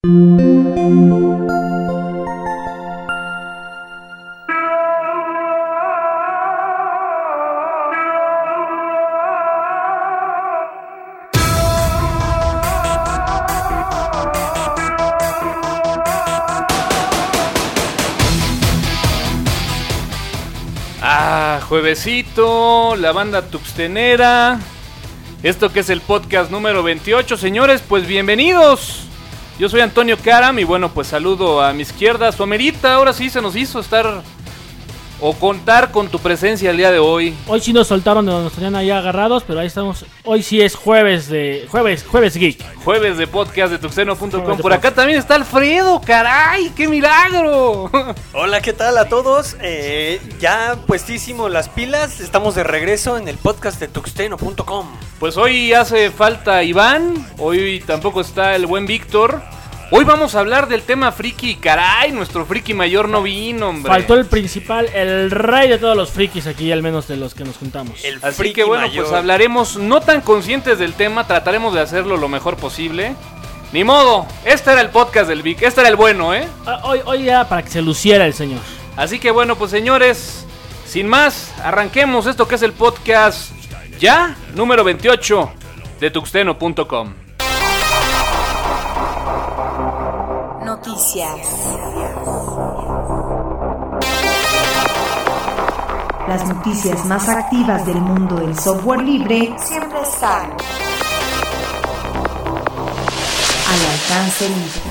Ah, juevesito, la banda tuxtenera. Esto que es el podcast número 28, señores, pues bienvenidos. Yo soy Antonio Karam y bueno, pues saludo a mi izquierda, su amerita. Ahora sí se nos hizo estar o contar con tu presencia el día de hoy. Hoy sí nos soltaron de donde nos tenían ahí agarrados, pero ahí estamos. Hoy sí es jueves de. Jueves, jueves geek. Jueves de podcast de de Por acá también está Alfredo, caray, qué milagro. Hola, ¿qué tal a todos? Eh, ya puestísimo las pilas, estamos de regreso en el podcast de tuxteno.com. Pues hoy hace falta Iván, hoy tampoco está el buen Víctor. Hoy vamos a hablar del tema friki, caray, nuestro friki mayor no vino, hombre. Faltó el principal, el rey de todos los frikis aquí, al menos de los que nos juntamos. El Así friki que bueno, mayor. pues hablaremos no tan conscientes del tema, trataremos de hacerlo lo mejor posible. Ni modo, este era el podcast del Vic, este era el bueno, ¿eh? Ah, Hoy, hoy ya para que se luciera el señor. Así que bueno, pues señores, sin más, arranquemos esto que es el podcast ya número 28 de tuxteno.com. Noticias. Las noticias más activas del mundo del software libre siempre están al alcance libre.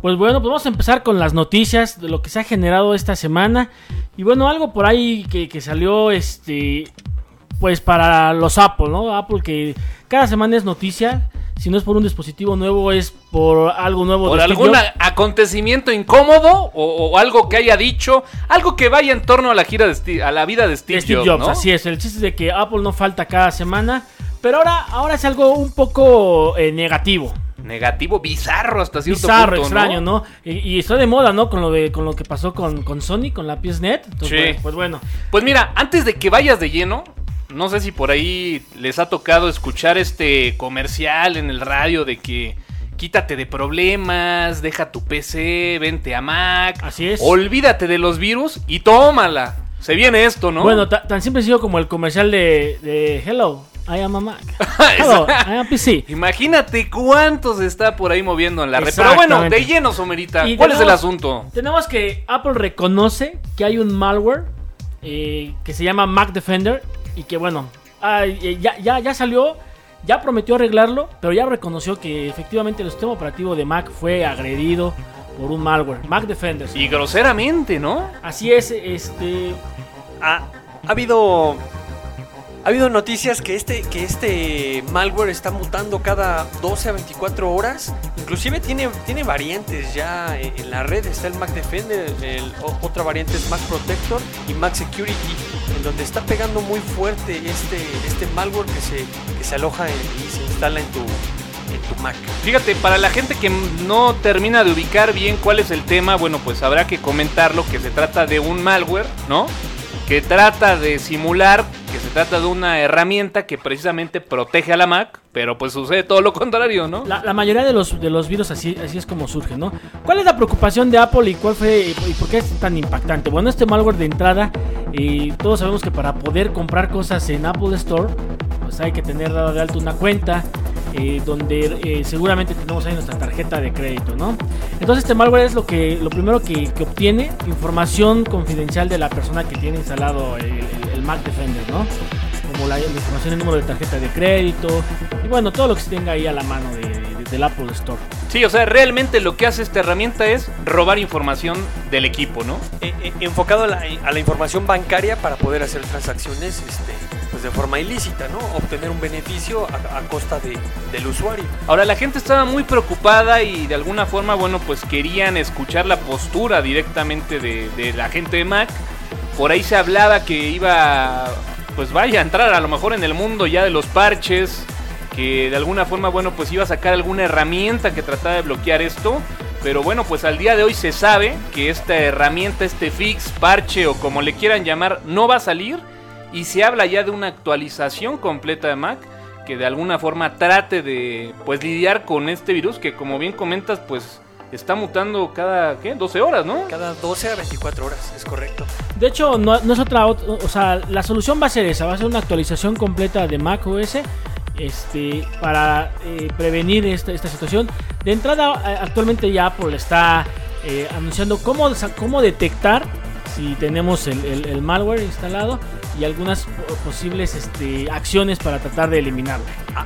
Pues bueno, pues vamos a empezar con las noticias de lo que se ha generado esta semana. Y bueno, algo por ahí que, que salió, este, pues para los Apple, ¿no? Apple que cada semana es noticia. Si no es por un dispositivo nuevo, es por algo nuevo. Por algún acontecimiento incómodo o, o algo que haya dicho, algo que vaya en torno a la gira de Steve- a la vida de Steve, Steve Jobs, Jobs, ¿no? así es. El chiste es de que Apple no falta cada semana. Pero ahora, ahora es algo un poco eh, negativo. Negativo, bizarro hasta cierto Bizarro, punto, extraño, ¿no? Y, y está de moda, ¿no? Con lo de con lo que pasó con, con Sony, con la PSNet. Entonces, Sí. pues, pues bueno. Pues mira, antes de que vayas de lleno, no sé si por ahí les ha tocado escuchar este comercial en el radio de que quítate de problemas, deja tu PC, vente a Mac, Así es. olvídate de los virus y tómala. Se viene esto, ¿no? Bueno, ta- tan siempre ha sido como el comercial de, de Hello, I am a Mac. Hello, I am PC. Imagínate cuánto se está por ahí moviendo en la red. Pero bueno, de lleno, Somerita. ¿Cuál es el asunto? Tenemos que Apple reconoce que hay un malware eh, que se llama Mac Defender y que bueno, ah, ya, ya, ya salió, ya prometió arreglarlo, pero ya reconoció que efectivamente el sistema operativo de Mac fue agredido por un malware, Mac Defender. Y groseramente, ¿no? Así es, este, Ha, ha habido ha habido noticias que este que este malware está mutando cada 12 a 24 horas. Inclusive tiene tiene variantes ya en, la red. Está el Mac Defender, otra variante es Mac Protector y Mac Security, en donde está pegando muy fuerte este este malware que se que se aloja y se instala en tu en tu Mac. Fíjate, para la gente que no termina de ubicar bien cuál es el tema, bueno, pues habrá que comentarlo que se trata de un malware, ¿no? Que trata de simular que se trata de una herramienta que precisamente protege a la Mac, pero pues sucede todo lo contrario, ¿no? La, mayoría de los, de los virus así, así es como surgen, ¿no? ¿Cuál es la preocupación de Apple y cuál fue y por qué es tan impactante? Bueno, este malware de entrada, eh, todos sabemos que para poder comprar cosas en Apple Store, pues hay que tener dado de alto una cuenta eh, donde eh, seguramente tenemos ahí nuestra tarjeta de crédito, ¿no? Entonces este malware es lo que lo primero que, obtiene información confidencial de la persona que tiene instalado el, Mac Defender, ¿no? Como la, información, el número de tarjeta de crédito y bueno, todo lo que se tenga ahí a la mano de- del Apple Store. Sí, o sea, realmente lo que hace esta herramienta es robar información del equipo, ¿no? Eh, eh, enfocado a la, a la información bancaria para poder hacer transacciones este, pues de forma ilícita, ¿no? Obtener un beneficio a, a costa de- del usuario. Ahora la gente estaba muy preocupada y de alguna forma, bueno, pues querían escuchar la postura directamente de, de la gente de Mac. Por ahí se hablaba que iba, pues vaya a entrar a lo mejor en el mundo ya de los parches, que de alguna forma, bueno, pues iba a sacar alguna herramienta que tratara de bloquear esto. Pero bueno, pues al día de hoy se sabe que esta herramienta, este fix, parche o como le quieran llamar, no va a salir. Y se habla ya de una actualización completa de Mac que de alguna forma trate de pues lidiar con este virus que como bien comentas pues está mutando cada ¿qué? 12 horas, ¿no? Cada 12 a 24 horas, es correcto. De hecho, no, no es otra, ot- o sea, la solución va a ser esa, va a ser una actualización completa de Mac OS este, para eh, prevenir esta, situación. De entrada, eh, actualmente ya Apple está eh, anunciando cómo, cómo detectar si tenemos el, malware instalado y algunas po- posibles este, acciones para tratar de eliminarlo.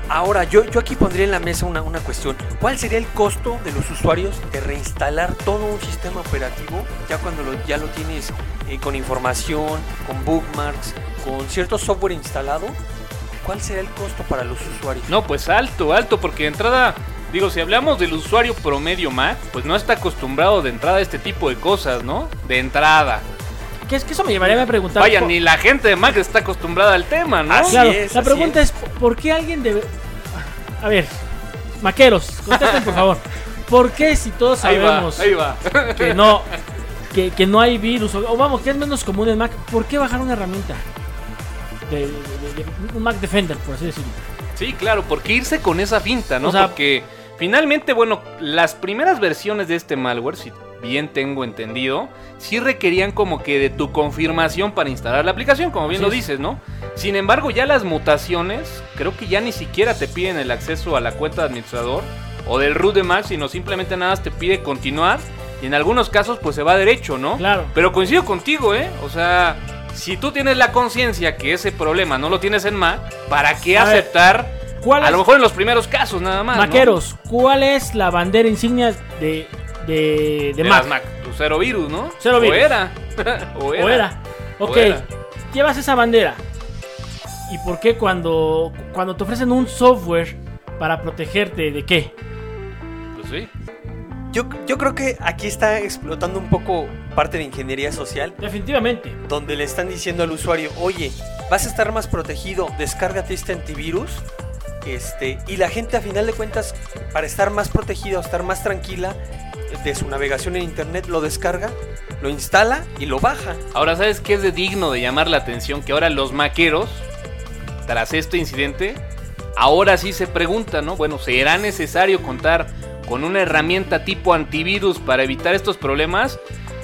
Ahora, yo, yo aquí pondría en la mesa una, una cuestión. ¿Cuál sería el costo de los usuarios de reinstalar todo un sistema operativo ya cuando ya lo tienes eh, con información, con bookmarks, con cierto software instalado? ¿Cuál sería el costo para los usuarios? No, pues alto, alto, porque de entrada, digo, si hablamos del usuario promedio Mac, pues no está acostumbrado de entrada a este tipo de cosas, ¿no? De entrada. Que es que eso me llevaría a preguntar. Vaya, por- ni la gente de Mac está acostumbrada al tema, ¿no? Así Claro, es, la así pregunta es. ¿por qué alguien debe.? A ver, maqueros, contesten por favor. ¿Por qué si todos Ahí va, sabemos ahí va. que no que, que no hay virus o, o vamos, que es menos común en Mac, ¿por qué bajar una herramienta? De, de- de- de- un Mac Defender, por así decirlo. Sí, claro, porque irse con esa finta, ¿no? O sea- porque finalmente, bueno, las primeras versiones de este malware, si bien tengo entendido, sí requerían como que de tu confirmación para instalar la aplicación, como bien lo es. dices, ¿no? Sin embargo, ya las mutaciones, creo que ya ni siquiera te piden el acceso a la cuenta de administrador o del root de Mac, sino simplemente nada más te pide continuar y en algunos casos pues se va derecho, ¿no? Claro. Pero coincido contigo, ¿eh? O sea, si tú tienes la conciencia que ese problema no lo tienes en Mac, ¿para qué A ver, aceptar? ¿Cuál a es- lo mejor en los primeros casos nada más. ¿no? Maqueros, ¿cuál es la bandera insignia de, de, de De Mac? las Mac. Tu cero virus, ¿no? Cero virus. O era. o era. ¿O era? Ok, O era. llevas esa bandera. ¿Y por qué cuando, cuando te ofrecen un software para protegerte de qué? Pues sí. Yo, yo creo que aquí está explotando un poco parte de ingeniería social, Definitivamente. donde le están diciendo al usuario, oye, vas a estar más protegido, descárgate este antivirus. Este, y la gente a final de cuentas, para estar más protegida o estar más tranquila de su navegación en internet, lo descarga, lo instala y lo baja. Ahora, ¿sabes qué es de digno de llamar la atención? Que ahora los maqueros, tras este incidente, ahora sí se preguntan, ¿no? Bueno, ¿será necesario contar con una herramienta tipo antivirus para evitar estos problemas?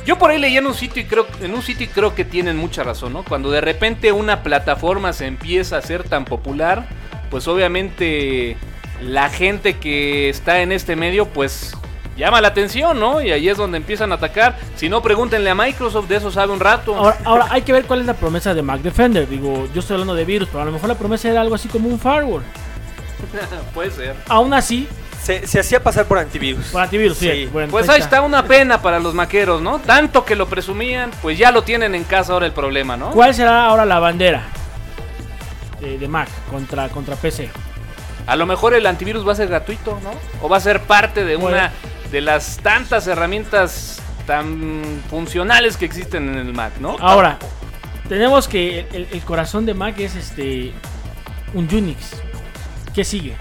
Yo por ahí leí en un sitio y creo, en un sitio y creo que tienen mucha razón, ¿no? Cuando de repente una plataforma se empieza a ser tan popular, pues obviamente la gente que está en este medio, pues llama la atención, ¿no? Y ahí es donde empiezan a atacar. Si no, pregúntenle a Microsoft, de eso sabe un rato. Ahora, ahora hay que ver cuál es la promesa de Mac Defender. Digo, yo estoy hablando de virus, pero a lo mejor la promesa era algo así como un firewall. Puede ser. Aún así, Se, se hacía pasar por antivirus. por antivirus, sí. Sí. bueno, Pues ahí está una pena para los maqueros, ¿no? Tanto que lo presumían, pues ya lo tienen en casa ahora el problema, ¿no? ¿Cuál será ahora la bandera de, de Mac contra, contra PC? A lo mejor el antivirus va a ser gratuito, ¿no? O va a ser parte de una de las tantas herramientas tan funcionales que existen en el Mac, ¿no? Ahora, tenemos que el, el corazón de Mac es este un Unix. ¿Qué sigue?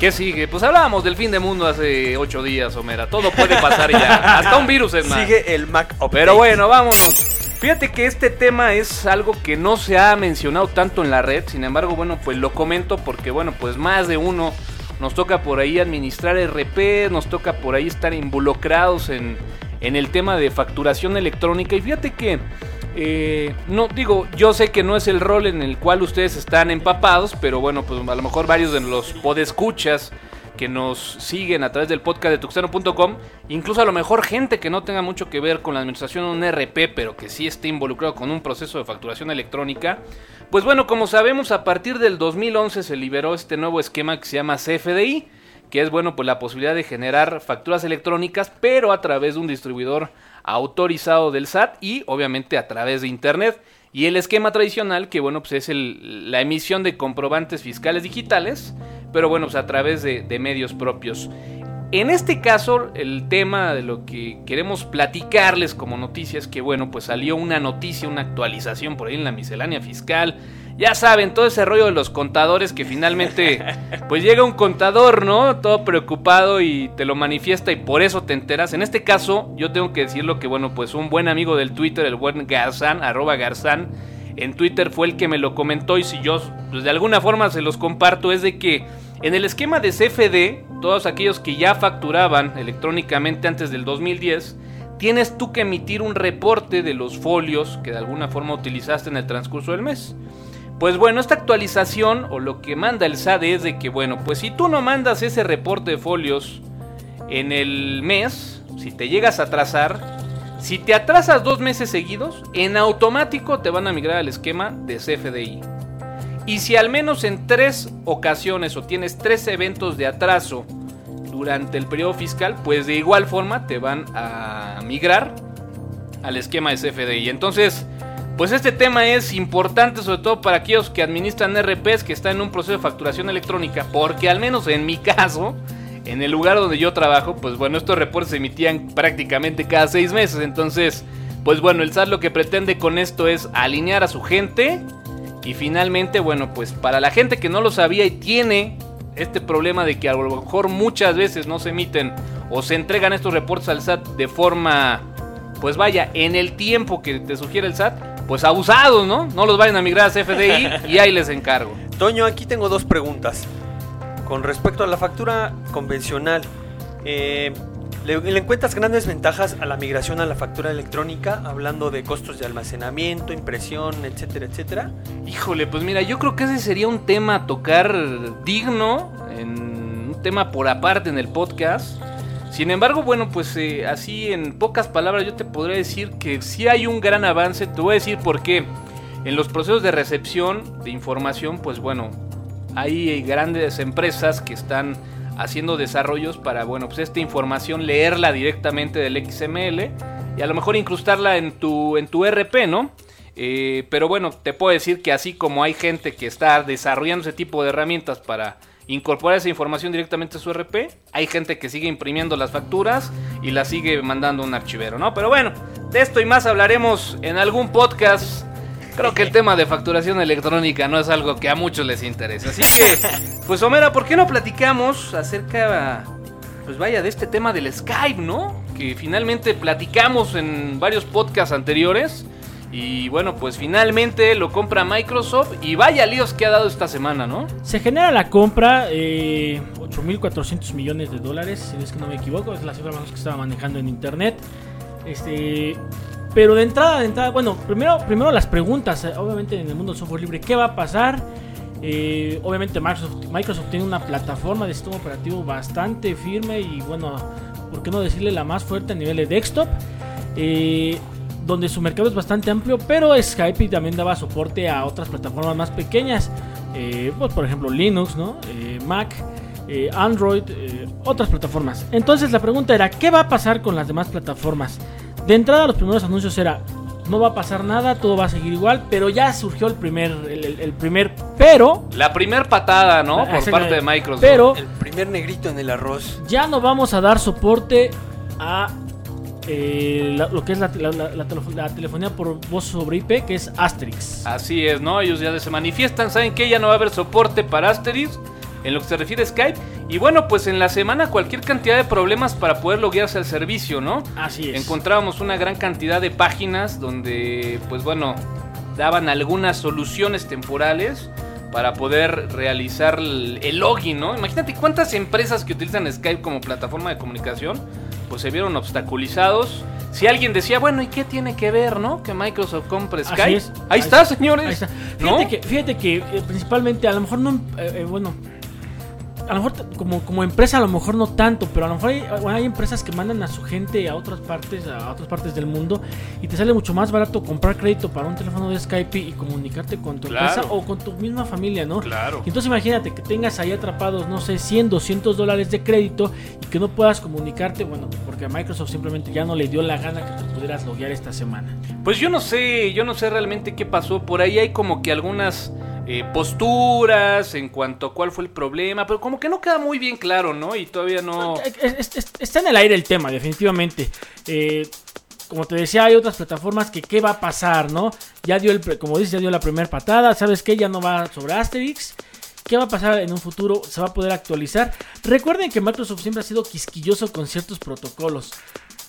¿Qué sigue? Pues hablábamos del fin de mundo hace ocho días, Homera. Todo puede pasar ya. Hasta un virus es Mac. Sigue el Mac Update. Pero bueno, vámonos. Fíjate que este tema es algo que no se ha mencionado tanto en la red, sin embargo, bueno, pues lo comento porque, bueno, pues más de uno nos toca por ahí administrar RP, nos toca por ahí estar involucrados en, en el tema de facturación electrónica y fíjate que, eh, no digo, yo sé que no es el rol en el cual ustedes están empapados, pero bueno, pues a lo mejor varios de los podescuchas que nos siguen a través del podcast de tuxteno.com, incluso a lo mejor gente que no tenga mucho que ver con la administración de un RP, pero que sí esté involucrado con un proceso de facturación electrónica. Pues bueno, como sabemos, a partir del 2011 se liberó este nuevo esquema que se llama CFDI, que es bueno, pues la posibilidad de generar facturas electrónicas, pero a través de un distribuidor autorizado del SAT y obviamente a través de internet. Y el esquema tradicional, que bueno, pues es la emisión de comprobantes fiscales digitales, pero bueno, pues a través de, de medios propios. En este caso, el tema de lo que queremos platicarles como noticias, que bueno, pues salió una noticia, una actualización por ahí en la miscelánea fiscal. Ya saben, todo ese rollo de los contadores que finalmente, pues llega un contador, ¿no? Todo preocupado y te lo manifiesta y por eso te enteras. En este caso, yo tengo que decirlo que, bueno, pues un buen amigo del Twitter, el buen Garzán, arroba Garzán, en Twitter fue el que me lo comentó y si yo pues, de alguna forma se los comparto es de que en el esquema de CFD, todos aquellos que ya facturaban electrónicamente antes del 2010, tienes tú que emitir un reporte de los folios que de alguna forma utilizaste en el transcurso del mes. Pues bueno, esta actualización o lo que manda el SAD es de que, bueno, pues si tú no mandas ese reporte de folios en el mes, si te llegas a atrasar, si te atrasas dos meses seguidos, en automático te van a migrar al esquema de CFDI. Y si al menos en tres ocasiones o tienes tres eventos de atraso durante el periodo fiscal, pues de igual forma te van a migrar al esquema de CFDI. Entonces, pues este tema es importante sobre todo para aquellos que administran RPs que están en un proceso de facturación electrónica, porque al menos en mi caso, en el lugar donde yo trabajo, pues bueno, estos reportes se emitían prácticamente cada seis meses, entonces, pues bueno, el SAT lo que pretende con esto es alinear a su gente y finalmente, bueno, pues para la gente que no lo sabía y tiene este problema de que a lo mejor muchas veces no se emiten o se entregan estos reportes al SAT de forma, pues vaya, en el tiempo que te sugiere el SAT, pues abusados, ¿no? No los vayan a migrar a CFDI y ahí les encargo. Toño, aquí tengo dos preguntas. Con respecto a la factura convencional, eh, ¿le, le encuentras grandes ventajas a la migración a la factura electrónica? Hablando de costos de almacenamiento, impresión, etcétera, etcétera. Híjole, pues mira, yo creo que ese sería un tema a tocar digno, en un tema por aparte en el podcast. Sin embargo, bueno, pues eh, así en pocas palabras yo te podría decir que sí hay un gran avance. Te voy a decir por qué. En los procesos de recepción de información, pues bueno, hay grandes empresas que están haciendo desarrollos para, bueno, pues esta información leerla directamente del XML y a lo mejor incrustarla en tu, en tu RP, ¿no? Eh, pero bueno, te puedo decir que así como hay gente que está desarrollando ese tipo de herramientas para incorporar esa información directamente a su RP, hay gente que sigue imprimiendo las facturas y las sigue mandando a un archivero, ¿no? Pero bueno, de esto y más hablaremos en algún podcast. Creo que el tema de facturación electrónica no es algo que a muchos les interesa. Así que, pues Homera, ¿por qué no platicamos acerca, pues vaya, de este tema del Skype, ¿no? Que finalmente platicamos en varios podcasts anteriores. Y bueno, pues finalmente lo compra Microsoft y vaya líos que ha dado esta semana, ¿no? Se genera la compra, eh, 8.400 millones de dólares, si es que no me equivoco, es la cifra más que estaba manejando en internet. Este, pero de entrada, de entrada, bueno, primero, primero las preguntas, eh, obviamente en el mundo del software libre, ¿qué va a pasar? Eh, obviamente Microsoft, Microsoft tiene una plataforma de sistema operativo bastante firme y bueno, ¿por qué no decirle la más fuerte a nivel de desktop? Eh, donde su mercado es bastante amplio, pero Skype también daba soporte a otras plataformas más pequeñas, eh, pues por ejemplo Linux, ¿no? Eh, Mac, eh, Android, eh, otras plataformas. Entonces la pregunta era, ¿qué va a pasar con las demás plataformas? De entrada los primeros anuncios era, no va a pasar nada, todo va a seguir igual, pero ya surgió el primer, el, el- el primer pero, La primer patada, ¿no? Ah, Por parte de Microsoft. pero El primer negrito en el arroz. ya no vamos a dar soporte a eh, la- lo que es la, la- la- la telefo- la telefonía por voz sobre IP, que es Asterix. Así es, ¿no? Ellos ya se manifiestan, ¿saben que Ya no va a haber soporte para Asterix en lo que se refiere a Skype. Y bueno, pues en la semana cualquier cantidad de problemas para poder loguearse al servicio, ¿no? Así es. Encontrábamos una gran cantidad de páginas donde, pues bueno, daban algunas soluciones temporales para poder realizar el login, ¿no? Imagínate cuántas empresas que utilizan Skype como plataforma de comunicación, pues se vieron obstaculizados. Si alguien decía, bueno, ¿y qué tiene que ver, no? Que Microsoft compre Skype. Ahí Ahí está, señores. Ahí está. ¿No? Fíjate que, fíjate que eh, principalmente, a lo mejor no, eh, eh, bueno, a lo mejor como, como empresa a lo mejor no tanto, pero a lo mejor hay, hay empresas que mandan a su gente a otras partes, a otras partes del mundo y te sale mucho más barato comprar crédito para un teléfono de Skype y comunicarte con tu Claro. empresa o con tu misma familia, ¿no? Claro. Entonces imagínate que tengas ahí atrapados, no sé, 100, 200 dólares de crédito y que no puedas comunicarte, bueno, porque a Microsoft simplemente ya no le dio la gana que te pudieras loguear esta semana. Pues yo no sé, yo no sé realmente qué pasó. Por ahí hay como que algunas eh, posturas en cuanto a cuál fue el problema, pero como que no queda muy bien claro, ¿no? Y todavía no... Es- es- está en el aire el tema, definitivamente. Eh, como te decía, hay otras plataformas que qué va a pasar, ¿no? Ya dio el, como dices, ya dio la primera patada. ¿Sabes qué? Ya no va sobre Asterix. ¿Qué va a pasar en un futuro? ¿Se va a poder actualizar? Recuerden que Microsoft siempre ha sido quisquilloso con ciertos protocolos.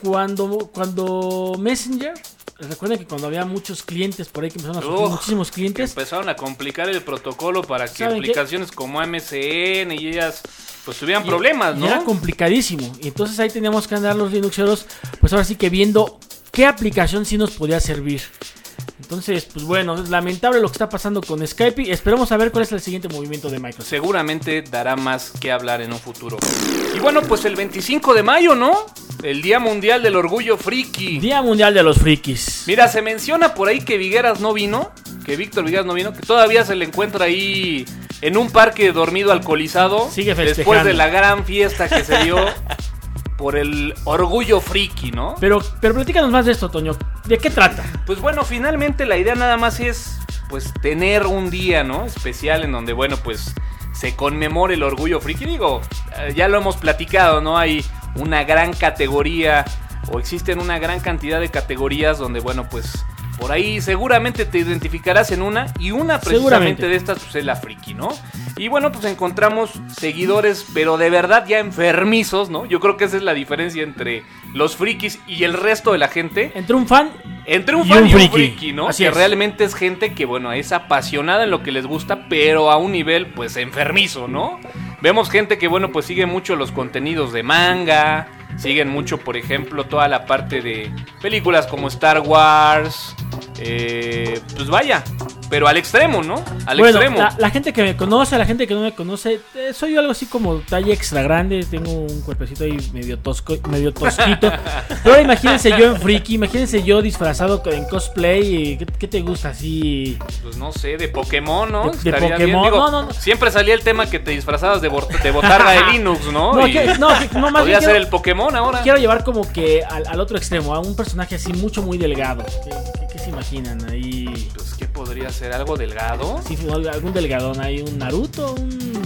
Cuando, cuando Messenger recuerden que cuando había muchos clientes por ahí que empezaron a surgir Uf, muchísimos clientes, empezaron a complicar el protocolo para que ¿Saben qué? aplicaciones como MSN y ellas pues tuvieran Y- problemas, y ¿no? era complicadísimo. Y entonces ahí teníamos que andar los Linuxeros, pues ahora sí que viendo qué aplicación sí nos podía servir. Entonces, pues bueno, es lamentable lo que está pasando con Skype y esperemos a ver cuál es el siguiente movimiento de Microsoft. seguramente dará más que hablar en un futuro. Y bueno, pues el 25 de mayo, ¿no? El Día Mundial del Orgullo Friki. Día Mundial de los Frikis. Mira, se menciona por ahí que Vigueras no vino, que Víctor Vigueras no vino, que todavía se le encuentra ahí en un parque dormido alcoholizado. Sigue Después festejando. de la gran fiesta que se dio por el orgullo friki, ¿no? Pero, pero platícanos más de esto, Toño. ¿De qué trata? Pues bueno, finalmente la idea nada más es pues tener un día, ¿no? Especial en donde, bueno, pues se conmemore el orgullo friki. Digo, eh, ya lo hemos platicado, ¿no? Hay una gran categoría o existen una gran cantidad de categorías donde, bueno, pues por ahí seguramente te identificarás en una y una precisamente de estas pues es la friki, ¿no? Y bueno, pues encontramos seguidores, pero de verdad ya enfermizos, ¿no? Yo creo que esa es la diferencia entre los frikis y el resto de la gente. Entre un fan Entre un Y fan un y un friki. friki, ¿no? Así que es. realmente es gente que, bueno, es apasionada en lo que les gusta, pero a un nivel, pues, enfermizo, ¿no? Vemos gente que, bueno, pues sigue mucho los contenidos de manga, siguen mucho, por ejemplo, toda la parte de películas como Star Wars, eh, pues vaya, pero al extremo, ¿no? Al bueno, extremo. La, la gente que me conoce, la gente que no me conoce, eh, soy algo así como talla extra grande, tengo un cuerpecito ahí medio tosco, medio tosquito. Pero imagínense yo en friki, imagínense yo disfrazado en cosplay, y ¿qué, qué te gusta así? Pues no sé, de Pokémon, ¿no? De- de Pokémon, Digo, no, no, no. Siempre salía el tema que te disfrazabas de, de botarga de Linux, ¿no? No, Y que- no, que- no, más bien ser el Pokémon ahora. Quiero llevar como que al, al otro extremo, a un personaje así mucho, muy delgado. ¿Qué, qué- se imaginan ahí? Pues, ¿qué podría ser? ¿Algo delgado? Sí, algún delgadón ahí, un Naruto, un...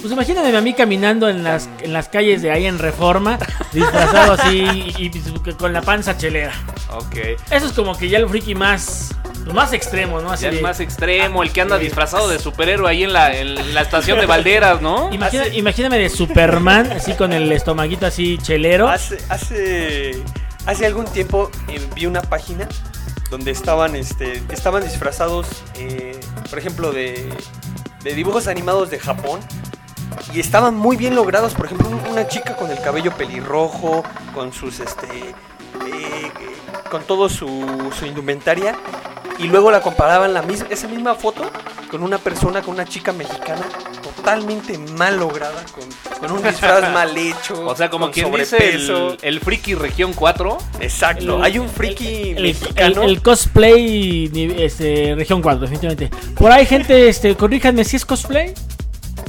Pues imagínense a mí caminando en las, en las calles de ahí en Reforma, disfrazado así y, y con la panza chelera. Ok. Eso es como que ya el friki más, pues, más extremo, ¿no? Así Ya el de- más extremo, el que anda disfrazado de superhéroe ahí en la, en la estación de Valderas, ¿no? Imagina- Hace- Imagíname de Superman, así con el estomaguito así chelero. Hace, hace, hace algún tiempo eh, vi una página donde estaban, este, estaban disfrazados, eh, por ejemplo, de, de dibujos animados de Japón. Y estaban muy bien logrados. Por ejemplo, un- una chica con el cabello pelirrojo, con sus, este, eh, con todo su, su indumentaria. Y luego la comparaban la misma, esa misma foto con una persona, con una chica mexicana totalmente mal lograda, con, con un disfraz mal hecho. O sea, como quien dice el, el friki región 4. Exacto, El- hay un friki el, mexicano. cosplay este, región 4, definitivamente. Por ahí, gente, este, corríjanme si es cosplay.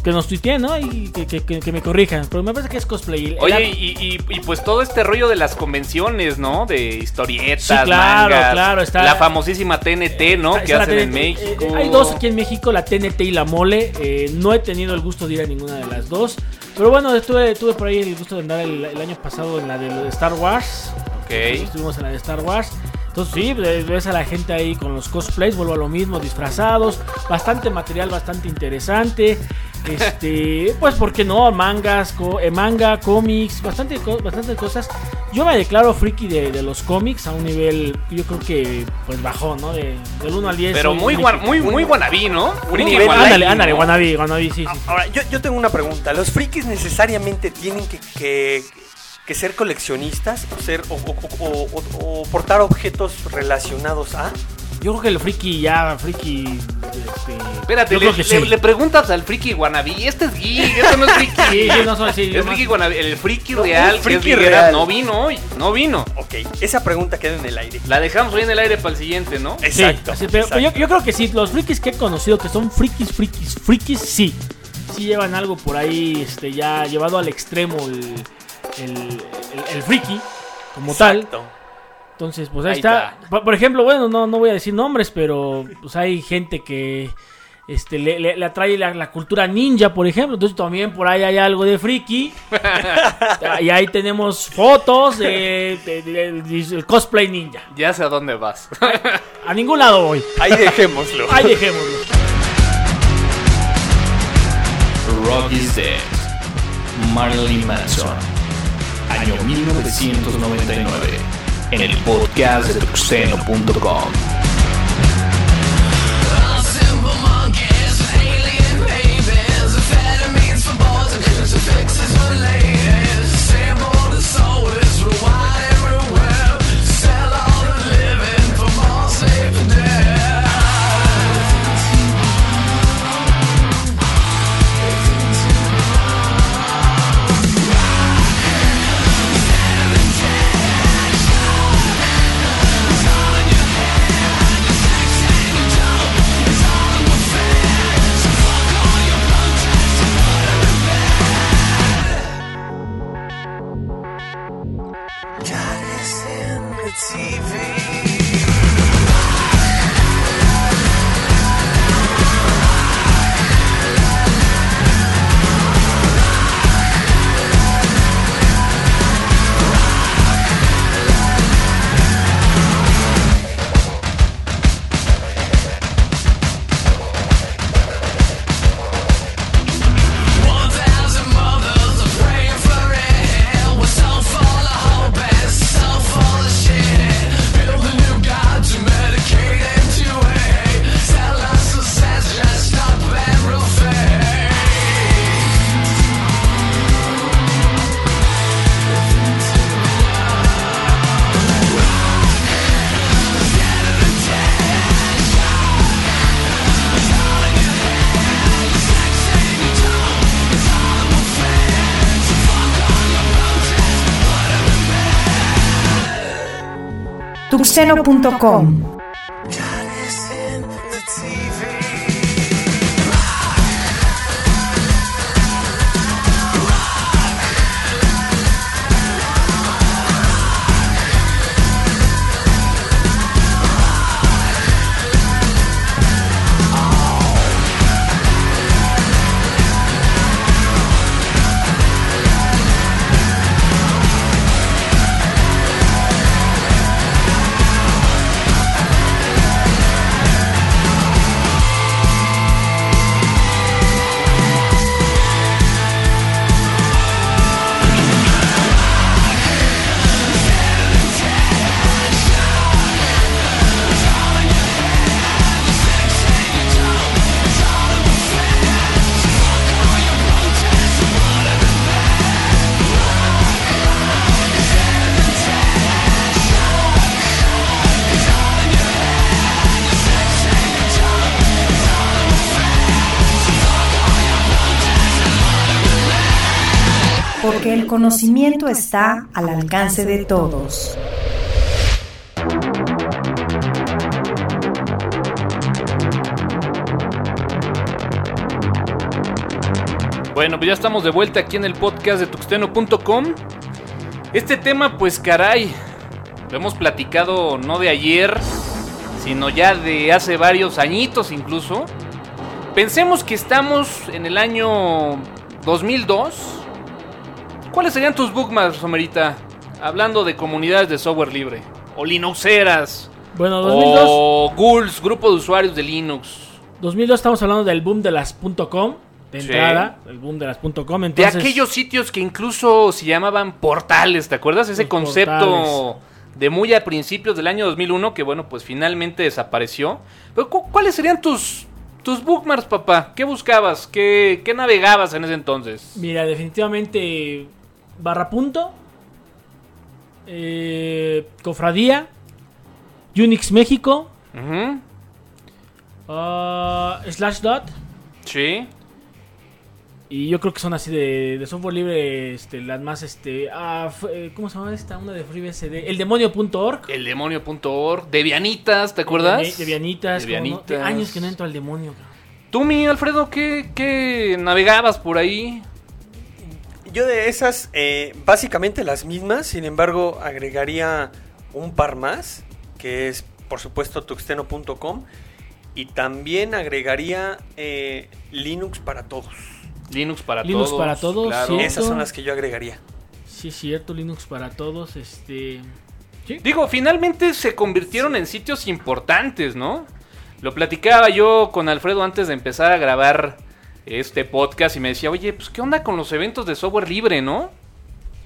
Que nos tuiteen, ¿no? Y que, que- que- que me corrijan. Pero me parece que es cosplay. Oye, el- y, y- y pues todo este rollo de las convenciones, ¿no? De historietas, Sí, claro, mangas, claro, está- la famosísima TNT, ¿no? Está- que está hacen en TNT. México. Eh, hay dos aquí en México, la TNT y la Mole. Eh, no he tenido el gusto de ir a ninguna de las dos. Pero bueno, estuve, tuve por ahí el gusto de andar el, el año pasado en la de Star Wars. Ok. Estuvimos en la de Star Wars. Entonces sí, ves a la gente ahí con los cosplays, vuelvo a lo mismo, disfrazados. Bastante material, bastante interesante. Este, pues, ¿por qué no? Mangas, co- eh, manga, cómics, bastante, co- bastante cosas. Yo me declaro friki de, de los cómics a un nivel, yo creo que, pues, bajó, ¿no? De, del 1 al 10. Pero soy muy, guan- muy, muy wannabe, ¿no? Friki nivel- wannabe, Ándale, ándale, wannabe, wannabe, sí, sí. Ahora, yo, yo tengo una pregunta. ¿Los frikis necesariamente tienen que, que- que ser coleccionistas o, ser, o, o- o- o- o portar objetos relacionados a? Yo creo que el friki ya, friki. Este, Espérate, yo le, creo que le- sí. le preguntas al friki wannabe. Este es geek, este no es friki. Sí, sí, no soy- sí, yo es más- friki wannabe. El friki No, real, que es friki real. no vino hoy. No vino. Ok, esa pregunta queda en el aire. La dejamos hoy en el aire para el siguiente, ¿no? Sí, Exacto. así, pero exacto. Yo, yo creo que sí, los frikis que he conocido que son frikis, frikis, frikis, sí. Sí llevan algo por ahí, este, ya llevado al extremo el, el, el- el friki, como tal. Exacto. Entonces, pues ahí, Ahí está. está. Por, ejemplo, bueno, no, no voy a decir nombres, pero pues hay gente que este, le, le- le atrae la, la cultura ninja, por ejemplo. Entonces también por ahí hay algo de friki. y ahí tenemos fotos de, de- de- de- del cosplay ninja. Ya sé a dónde vas. A ningún lado voy. Ahí dejémoslo. Ahí dejémoslo. Rock is Dead. Marilyn Manson. Año 1999. En el podcast de tuxteno.com. tuxeno.com. Porque el conocimiento está al alcance de todos. Bueno, pues ya estamos de vuelta aquí en el podcast de tuxteno.com. Este tema, pues caray, lo hemos platicado no de ayer, sino ya de hace varios añitos incluso. Pensemos que estamos en el año 2002. ¿Cuáles serían tus bookmarks, Somerita? Hablando de comunidades de software libre. O Linuxeras. Bueno, 2002, O Ghouls, grupo de usuarios de Linux. 2002 estamos hablando del boom de las .com, de Sí. entrada, el boom de las .com. De Entonces, aquellos sitios que incluso se llamaban portales, ¿te acuerdas? Ese concepto portales. de muy a principios del año 2001 que bueno, pues finalmente desapareció. Pero cu- ¿cuáles serían tus tus bookmarks, papá? ¿Qué buscabas? ¿Qué, qué navegabas en ese entonces? Mira, definitivamente barra punto, eh, cofradía, Unix México, ah, slash dot. Sí. Y yo creo que son así de, de software libre, este, las más, este, ah, eh, ¿cómo se llama esta? Una de FreeBSD, el demonio.org. El demonio.org, Devianitas, ¿te acuerdas? De Vianitas, como no- de Devianitas. años que no entro al demonio. Tú, mi Alfredo, ¿qué, qué navegabas por ahí? Yo de esas, eh, básicamente las mismas, sin embargo, agregaría un par más, que es, por supuesto, tuxteno.com. Y también agregaría eh, Linux para todos. Linux para Linux todos. para todos, claro. Esas son las que yo agregaría. Sí, es cierto, Linux para todos, este... Sí. Digo, finalmente se convirtieron en sitios importantes, ¿no? Lo platicaba yo con Alfredo antes de empezar a grabar este podcast y me decía, oye, pues qué onda con los eventos de software libre, ¿no?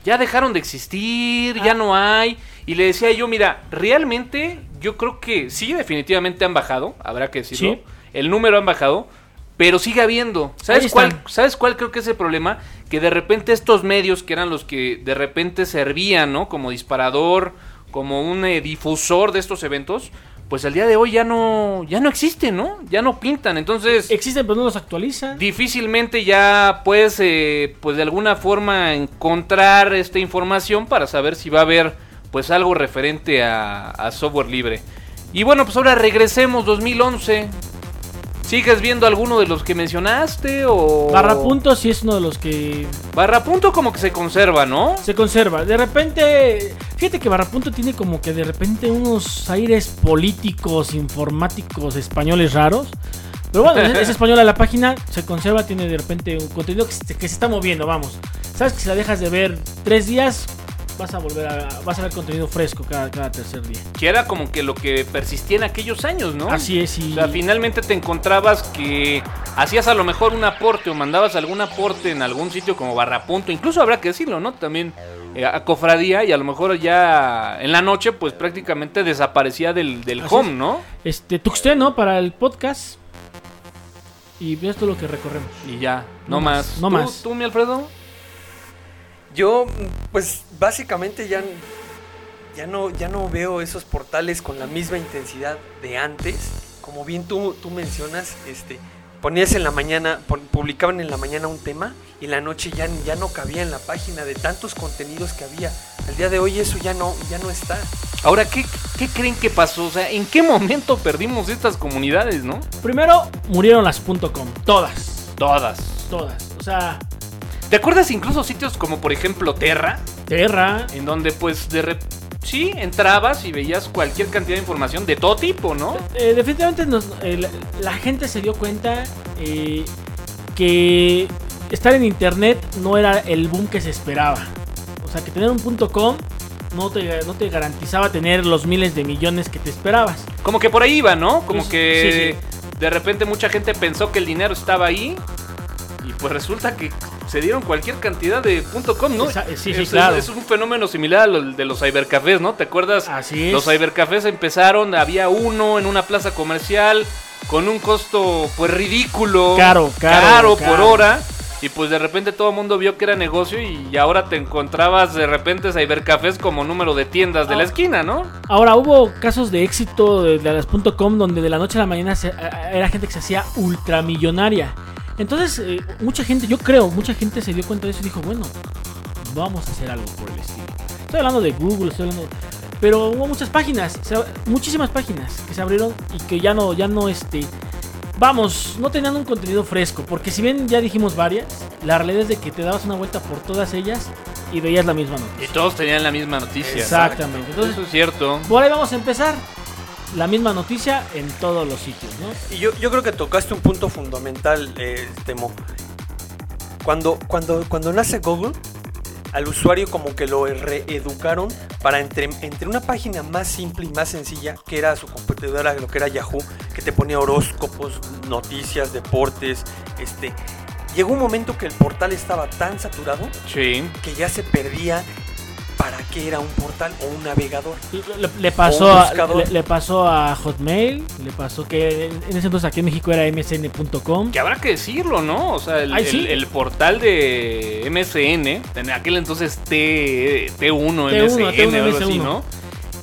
ya dejaron de existir, ya no hay. Y le decía yo, mira, realmente yo creo que sí, definitivamente han bajado, habrá que decirlo. Sí. El número han bajado, pero sigue habiendo. ¿Sabes cuál, ¿Sabes cuál creo que es el problema? Que de repente estos medios, que eran los que de repente servían, ¿no? Como disparador, como un eh, difusor de estos eventos, pues al día de hoy ya no, ya no existen, ¿no? Ya no pintan. Entonces, Existen, pero no los actualizan. difícilmente ya puedes, eh, pues de alguna forma encontrar esta información para saber si va a haber, pues algo referente a, a software libre. Y bueno, pues ahora regresemos 2011. ¿Sigues viendo alguno de los que mencionaste o Barra punto sí es uno de los que Barra punto como que se conserva, ¿no? se conserva. De repente, fíjate que Barra punto tiene como que de repente unos aires políticos, informáticos, españoles raros. Pero bueno, es, es española la página, se conserva, tiene de repente un contenido que se, que se está moviendo, vamos. Sabes que si la dejas de ver tres días, vas a volver a, vas a ver contenido fresco cada, cada tercer día. Que era como que lo que persistía en aquellos años, ¿no? Así es, y O sea, finalmente te encontrabas que hacías a lo mejor un aporte o mandabas algún aporte en algún sitio como barra punto, incluso habrá que decirlo, ¿no? También eh, a cofradía y a lo mejor ya en la noche pues prácticamente desaparecía del, del Así home, es. ¿no? este Tuxteno ¿no? para el podcast. Y esto es lo que recorremos. Y ya, no, No más. más, no ¿Tú- más. ¿Tú, mi Alfredo? Yo, pues básicamente ya, ya, no, ya no veo esos portales con la misma intensidad de antes. Como bien tú, tú mencionas, este, ponías en la mañana, publicaban en la mañana un tema y en la noche ya, ya no cabía en la página de tantos contenidos que había. Al día de hoy eso ya no, ya no está. Ahora, ¿qué, ¿qué creen que pasó? O sea, ¿en qué momento perdimos estas comunidades, no? Primero murieron las .com, todas, Todas. todas. O sea, ¿Te acuerdas incluso sitios como por ejemplo Terra? Terra, En donde pues de repente... Sí, entrabas y veías cualquier cantidad de información de todo tipo, ¿no? Eh, definitivamente nos- eh, la, la gente se dio cuenta eh, que estar en internet no era el boom que se esperaba. O sea, que tener un punto .com no te, no te garantizaba tener los miles de millones que te esperabas. Como que por ahí iba, ¿no? Como Pues, que sí, de repente mucha gente pensó que el dinero estaba ahí y pues resulta que se dieron cualquier cantidad de .com, ¿no? Esa- sí, sí, es, claro. es- es un fenómeno similar a lo de los cybercafés, ¿no? ¿Te acuerdas? Así es. Los cybercafés empezaron, había uno en una plaza comercial con un costo pues ridículo. Caro, caro, por caro. hora. Y pues de repente todo el mundo vio que era negocio y ahora te encontrabas de repente cybercafés como número de tiendas de la Ah. esquina, ¿no? Ahora, hubo casos de éxito de, de las .com donde de la noche a la mañana se- a- era gente que se hacía ultramillonaria. Entonces, eh, mucha gente, yo creo, mucha gente se dio cuenta de eso y dijo, bueno, vamos a hacer algo por el estilo. Estoy hablando de Google, estoy hablando... Pero hubo muchas páginas, se- muchísimas páginas que se abrieron y que ya no, ya no, este... Vamos, no tenían un contenido fresco, porque si bien ya dijimos varias, la realidad es de que te dabas una vuelta por todas ellas y veías la misma Y noticia. todos tenían la misma noticia. Exactamente. Entonces, Eso es cierto. por ahí vamos a empezar. La misma noticia en todos los sitios, ¿no? Y yo, yo creo que tocaste un punto fundamental, eh, Temo. Cuando, cuando, cuando nace Google, al usuario como que lo reeducaron para entre, entre una página más simple y más sencilla, que era su competidora, lo que era Yahoo, que te ponía horóscopos, noticias, deportes, este... Llegó un momento que el portal estaba tan saturado Sí. que ya se perdía para qué era un portal o un navegador. Le, le pasó a, le, le pasó a Hotmail, le pasó que en en ese entonces aquí en México era msn.com. Que habrá que decirlo, ¿no? O sea, el, Ay, sí. el- el portal de MSN, en aquel entonces T, T1, T1, MSN o algo así, MS1. ¿no?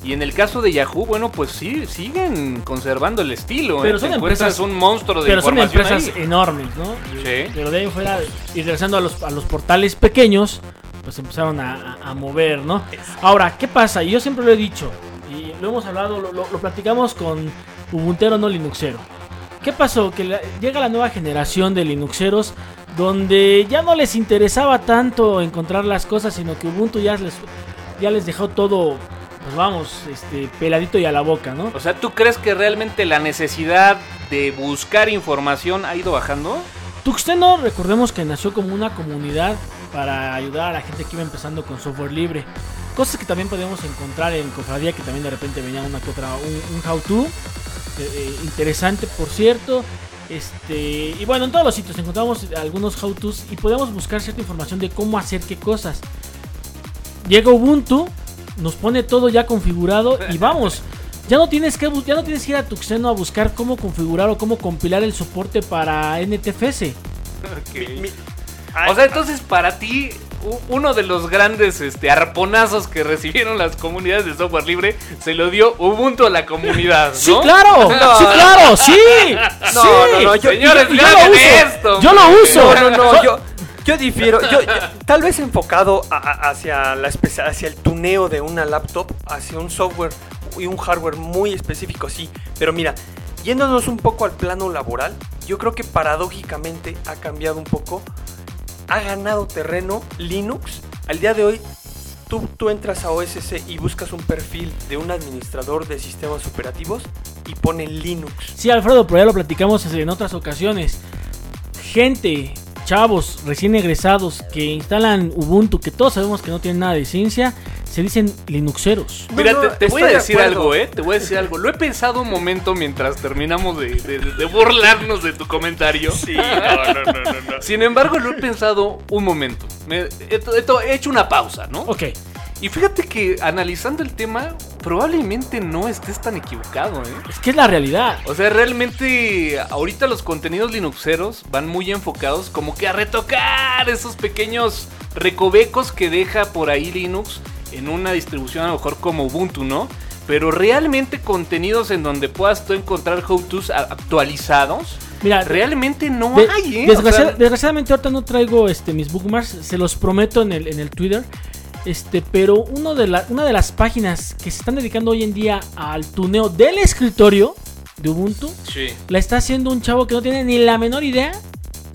Y en el caso de Yahoo, bueno, pues sí, siguen conservando el estilo. Pero ¿eh? son empresas- un monstruo de Pero son información empresas ahí. enormes, ¿no? Sí. Pero de ahí fuera, y regresando a los, a los portales pequeños, pues empezaron a, mover, ¿no? Ahora, ¿qué pasa? Y yo siempre lo he dicho, y lo hemos hablado, lo, lo- lo platicamos con Ubuntero no Linuxero. ¿Qué pasó? Que la- llega la nueva generación de Linuxeros donde ya no les interesaba tanto encontrar las cosas, sino que Ubuntu ya les, ya les dejó todo, pues vamos, este, peladito y a la boca, ¿no? O sea, ¿tú crees que realmente la necesidad de buscar información ha ido bajando? Tuxteno, recordemos que nació como una comunidad para ayudar a la gente que iba empezando con software libre. Cosas que también podemos encontrar en Cofradía, que también de repente venía una que otra, un, un how-to. eh, eh, interesante, por cierto. Este, y bueno, en todos los sitios encontramos algunos how-tos y podemos buscar cierta información de cómo hacer qué cosas. llega Ubuntu, nos pone todo ya configurado y vamos. Ya no tienes que ya no tienes que ir a Tuxeno a buscar cómo configurar o cómo compilar el soporte para NTFS. Ok. Mi- O sea, entonces para ti, uno de los grandes este, arponazos que recibieron las comunidades de software libre se lo dio Ubuntu a la comunidad, ¿no? Sí, claro. No. sí, claro. Sí. No, sí. no, no, yo- Señores, yo lo uso. esto. Yo lo uso. No, no, yo, yo difiero. Yo, yo- tal vez enfocado a- a- hacia, la espe- hacia el tuneo de una laptop, hacia un software y un hardware muy específico, sí. Pero mira, yéndonos un poco al plano laboral, yo creo que paradójicamente ha cambiado un poco. Ha ganado terreno Linux. Al día de hoy, tú, tú entras a OSC y buscas un perfil de un administrador de sistemas operativos y pone Linux. Sí, Alfredo, pero ya lo platicamos en otras ocasiones. Gente, chavos recién egresados que instalan Ubuntu, que todos sabemos que no tienen nada de ciencia, se dicen Linuxeros. Mira, No, te, no, te voy a de decir acuerdo. algo, ¿eh? Te voy a decir algo. Lo he pensado un momento mientras terminamos de, de- de burlarnos de tu comentario. Sí, no, no, no, no. no. Sin embargo, lo he pensado un momento. Me- he, he- he hecho una pausa, ¿no? Ok, Y fíjate que analizando el tema, probablemente no estés tan equivocado, ¿eh? es que es la realidad. O sea, realmente ahorita los contenidos linuxeros van muy enfocados como que a retocar esos pequeños recovecos que deja por ahí Linux en una distribución a lo mejor como Ubuntu, ¿no? Pero realmente contenidos en donde puedas tú encontrar how-tos actualizados, Mira, realmente no de- hay, ¿eh? desgracia- O sea, desgraciadamente ahorita no traigo este mis bookmarks, se los prometo en el, en el Twitter. Este, pero uno de la- una de las páginas que se están dedicando hoy en día al tuneo del escritorio de Ubuntu sí. la está haciendo un chavo que no tiene ni la menor idea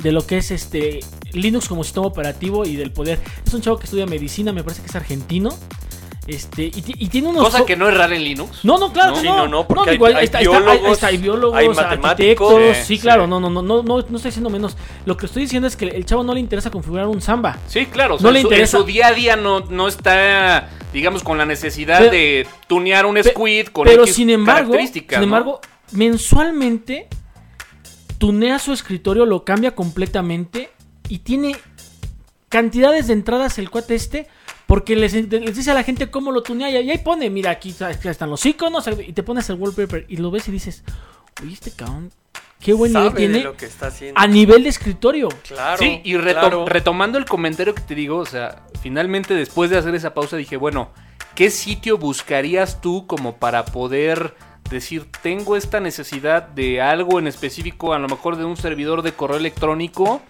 de lo que es este Linux como sistema operativo y del poder. Es un chavo que estudia medicina, me parece que es argentino. Este, y, ti- y tiene unos Cosa que no es rara en Linux. no, no, claro, No, sí, no. no, no, porque hay- digo, hay está, está- biólogos, hay- está- hay biólogos, hay matemáticos. arquitectos, Sí, claro, no, no, no, no, no, no estoy diciendo menos. Lo que estoy diciendo es que el chavo no le interesa configurar un Samba. Sí, claro. o No sea, le en su- interesa. En su día a día no, no está, digamos, con la necesidad Pero- de tunear un squid con Pero X sin embargo, sin embargo, mensualmente tunea su escritorio, lo cambia completamente y tiene cantidades de entradas el cuate este porque les, les dice a la gente cómo lo tunea y ahí pone, mira, aquí está- aquí están los iconos y te pones el wallpaper y lo ves y dices, oye, este cabrón, qué buen nivel Sabe tiene lo que está haciendo. a nivel de escritorio. Claro. Sí, y claro. retomando el comentario que te digo, o sea, finalmente después de hacer esa pausa dije, bueno, ¿qué sitio buscarías tú como para poder decir, tengo esta necesidad de algo en específico, a lo mejor de un servidor de correo electrónico?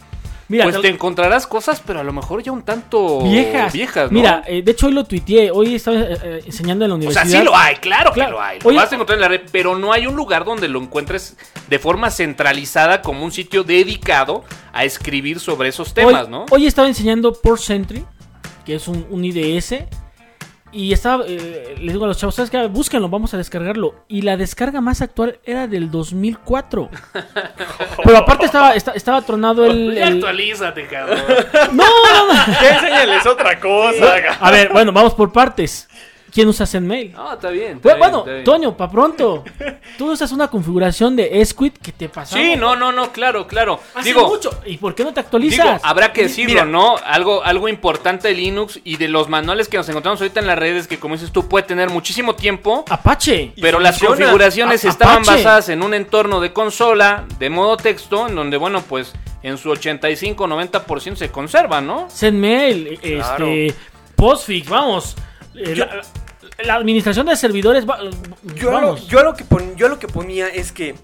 Mira, pues te- encontrarás cosas, pero a lo mejor ya un tanto viejas. viejas ¿no? Mira, eh, de hecho hoy lo tuiteé, hoy estaba eh, eh, enseñando en la O universidad. sea, sí lo hay, claro, Claro. que lo hay. Lo vas a encontrar en la red, pero no hay un lugar donde lo encuentres de forma centralizada como un sitio dedicado a escribir sobre esos temas, hoy, ¿no? Hoy estaba enseñando Port Sentry, que es un, un IDS. Y estaba, eh, les digo a los chavos, ¿sabes qué? Búsquenlo, vamos a descargarlo. Y la descarga más actual era del 2004. Pero aparte estaba, esta- estaba tronado el... Ya el- actualízate, cabrón. No, no, no. Ya enséñales otra cosa. A ver, bueno, vamos por partes. ¿Quién usa ZenMail? No, está bien. está Bueno, bien, bueno, está bien. Toño, pa' pronto. Tú usas una configuración de Squid que te pasamos. Sí, no, no, no, claro, claro. Hace Digo, mucho. ¿Y por qué no te digo, actualizas? habrá que decirlo, Mira. ¿no? Algo, algo importante de Linux y de los manuales que nos encontramos ahorita en las redes, que como dices tú, puede tener muchísimo tiempo. Apache. Pero las funciona. configuraciones A- estaban Apache. basadas en un entorno de consola, de modo texto, en donde, bueno, pues en su 85-90% se conserva, ¿no? Claro. este, Postfix, vamos. Eh, Yo- la, la administración de servidores, va- Yo lo, yo, lo que pon- yo lo que ponía es que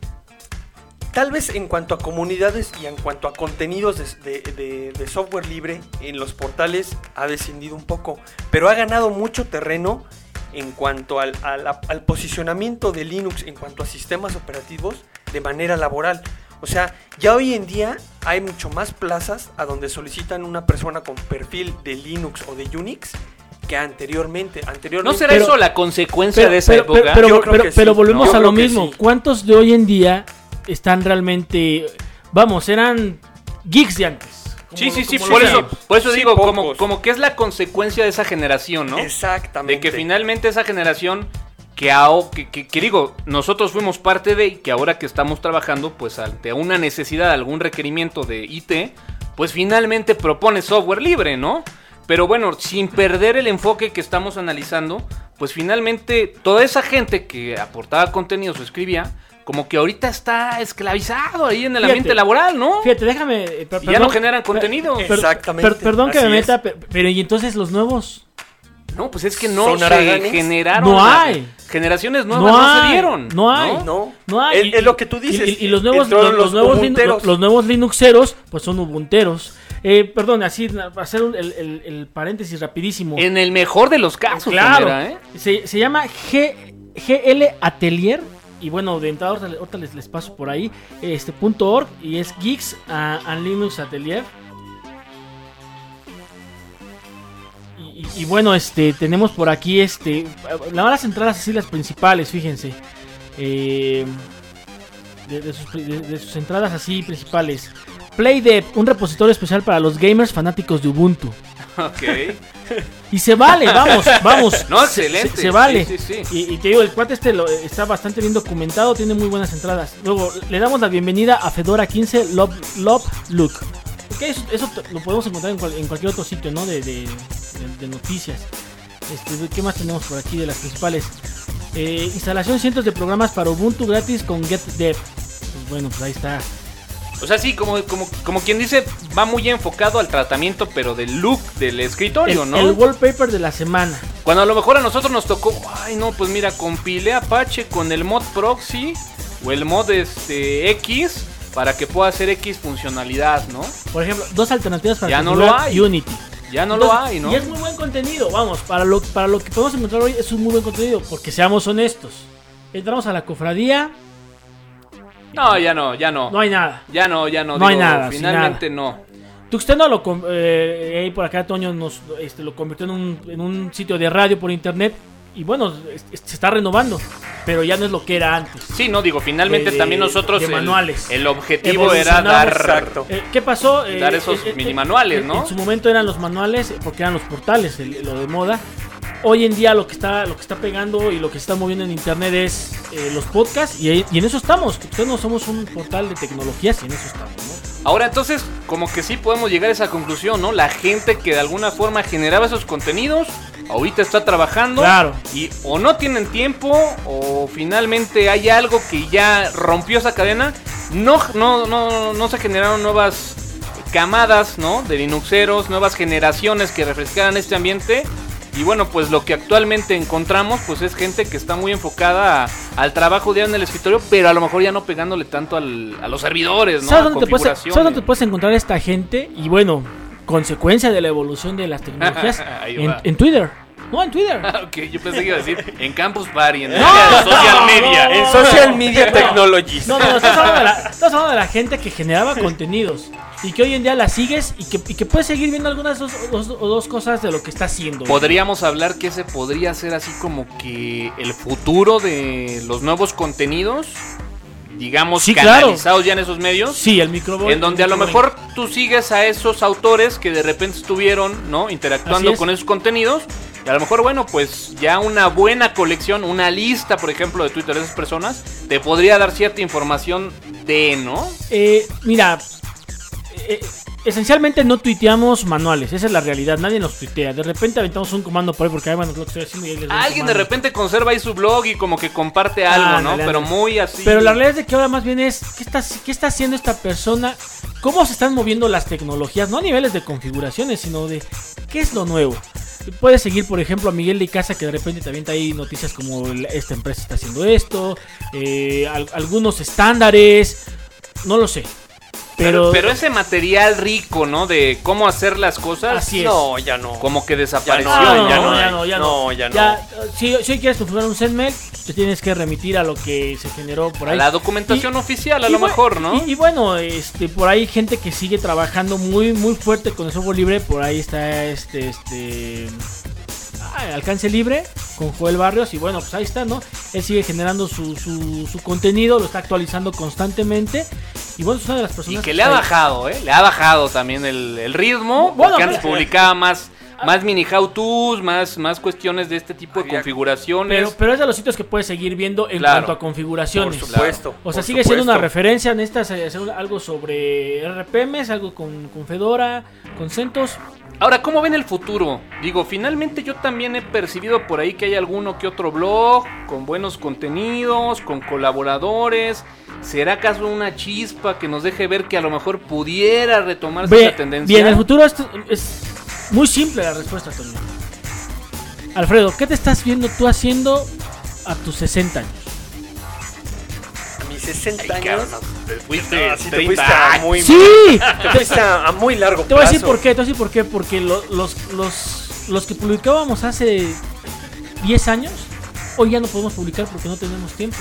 tal vez en cuanto a comunidades y en cuanto a contenidos de, de- de- de software libre en los portales ha descendido un poco, pero ha ganado mucho terreno en cuanto al, al posicionamiento de Linux en cuanto a sistemas operativos de manera laboral. O sea, ya hoy en día hay mucho más plazas a donde solicitan una persona con perfil de Linux o de Unix que anteriormente. ¿No anteriormente será Pero- eso la consecuencia pero, de esa pero- época? pero- pero- Yo creo pero- que sí. pero volvemos Yo a lo mismo. sí. ¿Cuántos de hoy en día están realmente, vamos, eran geeks de antes? Sí, sí, sí, por eso, por eso Sí, digo, como, pocos. como que es la consecuencia de esa generación, ¿no? Exactamente. De que finalmente esa generación que, que, que- que digo, nosotros fuimos parte de y que ahora que estamos trabajando, pues ante una necesidad, algún requerimiento de IT, pues finalmente propone software libre, ¿no? Pero bueno, sin perder el enfoque que estamos analizando, pues finalmente toda esa gente que aportaba contenidos o escribía, como que ahorita está esclavizado ahí en el Fíjate. ambiente laboral, ¿no? Fíjate, déjame. eh, per- Y ya no generan contenido. per- Exactamente, per- perdón que me meta, es. pero ¿y entonces los nuevos? No, pues es que no ¿Son se generaron. No hay. Generaciones nuevas No no, se dieron. no hay. No, No hay. Es, Y- es lo que tú y- dices. Y, y los nuevos, Entraron los, los nuevos, los, los nuevos Linuxeros, pues son ubunteros. Eh, perdón, así, hacer un- el, el- el paréntesis rapidísimo. En el mejor de los casos, claro. ¿eh? se, se llama G- GL Atelier. Y bueno, de entrada ahorita, les, les paso por ahí. Este punto .org y es Geeks and Linux Atelier. Y, bueno, este tenemos por aquí este la- las entradas así las principales, fíjense. Eh, de, de sus, pri- de- de sus entradas así principales. PlayDev, un repositorio especial para los gamers fanáticos de Ubuntu. Ok. Y se vale, vamos, vamos. No, excelente. Se, se vale. Sí, sí, sí. Y, y te digo, el cuate este lo- está bastante bien documentado, tiene muy buenas entradas. Luego, le damos la bienvenida a Fedora 15 Love, Love Look. Ok, eso, lo podemos encontrar en, cual- en cualquier otro sitio, ¿no? De, de- de- de noticias. Este, ¿Qué más tenemos por aquí de las principales? Eh, instalación de cientos de programas para Ubuntu gratis con GetDev. Pues bueno, pues ahí está. O sea, sí, como, como, como quien dice, va muy enfocado al tratamiento, pero del look del escritorio, El, ¿no? el wallpaper de la semana. Cuando a lo mejor a nosotros nos tocó, ay no, pues mira, compilé Apache con el mod proxy o el mod este X para que pueda hacer X funcionalidad, ¿no? Por ejemplo, dos alternativas para Ya no lo hay. Unity. Ya no Entonces, lo hay, ¿no? Y es muy buen contenido, vamos, para lo, para lo que podemos encontrar hoy es un muy buen contenido, porque seamos honestos. Entramos a la cofradía, No, ya no, ya no. no hay nada. Ya no, ya no. No hay digo, nada, sin Finalmente no. Tuxteno lo eh, por acá Toño nos este, lo convirtió en un, en un sitio de radio por internet y bueno, se está renovando, pero ya no es lo que era antes. Sí, no, digo, finalmente de- también nosotros de el, manuales. el objetivo era dar Exacto. Eh, ¿Qué pasó? Eh, Dar esos mini manuales, en- ¿no? En su momento eran los manuales, eh, porque eran los portales, el- lo de moda. Hoy en día lo que está lo que está pegando y lo que se está moviendo en internet es eh, los podcasts y, y en eso estamos. Ustedes no somos un portal de tecnologías y en eso estamos, ¿no? Ahora entonces, como que sí podemos llegar a esa conclusión, ¿no? La gente que de alguna forma generaba esos contenidos, ahorita está trabajando. Claro. Y o no tienen tiempo, o finalmente hay algo que ya rompió esa cadena. No, no, no, no se generaron nuevas camadas, ¿no? De Linuxeros, nuevas generaciones que refrescaran este ambiente. Y bueno, pues lo que actualmente encontramos, pues es gente que está muy enfocada a- al trabajo diario en el escritorio, pero a lo mejor ya no pegándole tanto al- a los servidores, ¿no? ¿Sabes, dónde te puedes, sabes dónde te puedes encontrar esta gente? Y bueno, consecuencia de la evolución de las tecnologías en Twitter. No, en Twitter. Ah, ok, yo pensé que iba a decir en Campus Party, en social media. no. En Social Media Technologies. No, no, no, estás hablando, de la, estás hablando de la gente que generaba contenidos y que hoy en día la sigues y que, y que puedes seguir viendo algunas dos, dos- o dos cosas de lo que está haciendo. Podríamos hablar que ese podría ser así como que el futuro de los nuevos contenidos, digamos, Sí, claro. canalizados ya en esos medios. Sí, el micro En donde a lo mejor tú sigues a esos autores que de repente estuvieron, ¿no? Interactuando es. con esos contenidos. Y a lo mejor, bueno, pues ya una buena colección, una lista, por ejemplo, de Twitter de esas personas, te podría dar cierta información de, ¿no? Eh, mira, eh, esencialmente no tuiteamos manuales, esa es la realidad, nadie nos tuitea. De repente aventamos un comando por ahí porque, ay, bueno, es lo que estoy haciendo y Alguien de repente conserva ahí su blog y como que comparte algo, ¿no? Ándale, Pero muy así. Pero la realidad es de que ahora más bien es, ¿qué está, ¿qué está haciendo esta persona? ¿Cómo se están moviendo las tecnologías? No a niveles de configuraciones, sino de qué es lo nuevo. Puedes seguir, por ejemplo, a Miguel de Casa, que de repente te avienta ahí noticias como esta empresa está haciendo esto, eh, al- algunos estándares, no lo sé. Pero, Pero, pero ese material rico, ¿no? De cómo hacer las cosas, Así es. No, ya no. como que desapareció. No, ya no, no, ya hay. no, ya no. No, ya no. Ya, si, si hoy quieres configurar un SendMail, te tienes que remitir a lo que se generó por A ahí. la documentación Y- oficial, a lo mejor, ¿no? Y, y bueno, este, por ahí gente que sigue trabajando muy, muy fuerte con el software libre. Por ahí está este, este, alcance libre con Joel Barrios y bueno, pues ahí está, ¿no? Él sigue generando su, su, su contenido, lo está actualizando constantemente y bueno, es una de las Y personas que le ha bajado, ¿eh? Le ha bajado también el, el ritmo. Bueno, porque antes publicaba más, más mini how-tos, más, más cuestiones de este tipo de configuraciones. Pero, pero es de los sitios que puedes seguir viendo en Claro. cuanto a configuraciones. Por supuesto. O sea, sigue siendo una referencia. Necesitas eh, hacer algo sobre RPMs, algo con, con Fedora, con CentOS. Ahora, ¿cómo ven el futuro? Digo, finalmente yo también he percibido por ahí que hay alguno que otro blog con buenos contenidos, con colaboradores. ¿Será acaso una chispa que nos deje ver que a lo mejor pudiera retomarse Ve- esa tendencia? Bien, el futuro es, es muy simple la respuesta, Toño. Alfredo, ¿qué te estás viendo tú haciendo a tus 60 años? A mis 60 Ay, años. cabrón, te fuiste No, sí te 30 fuiste a muy, ¡Sí! te fuiste a, a muy largo Te voy a plazo. decir por qué, te voy a decir por qué. Porque lo- los, los, los que publicábamos hace 10 años, hoy ya no podemos publicar porque no tenemos tiempo.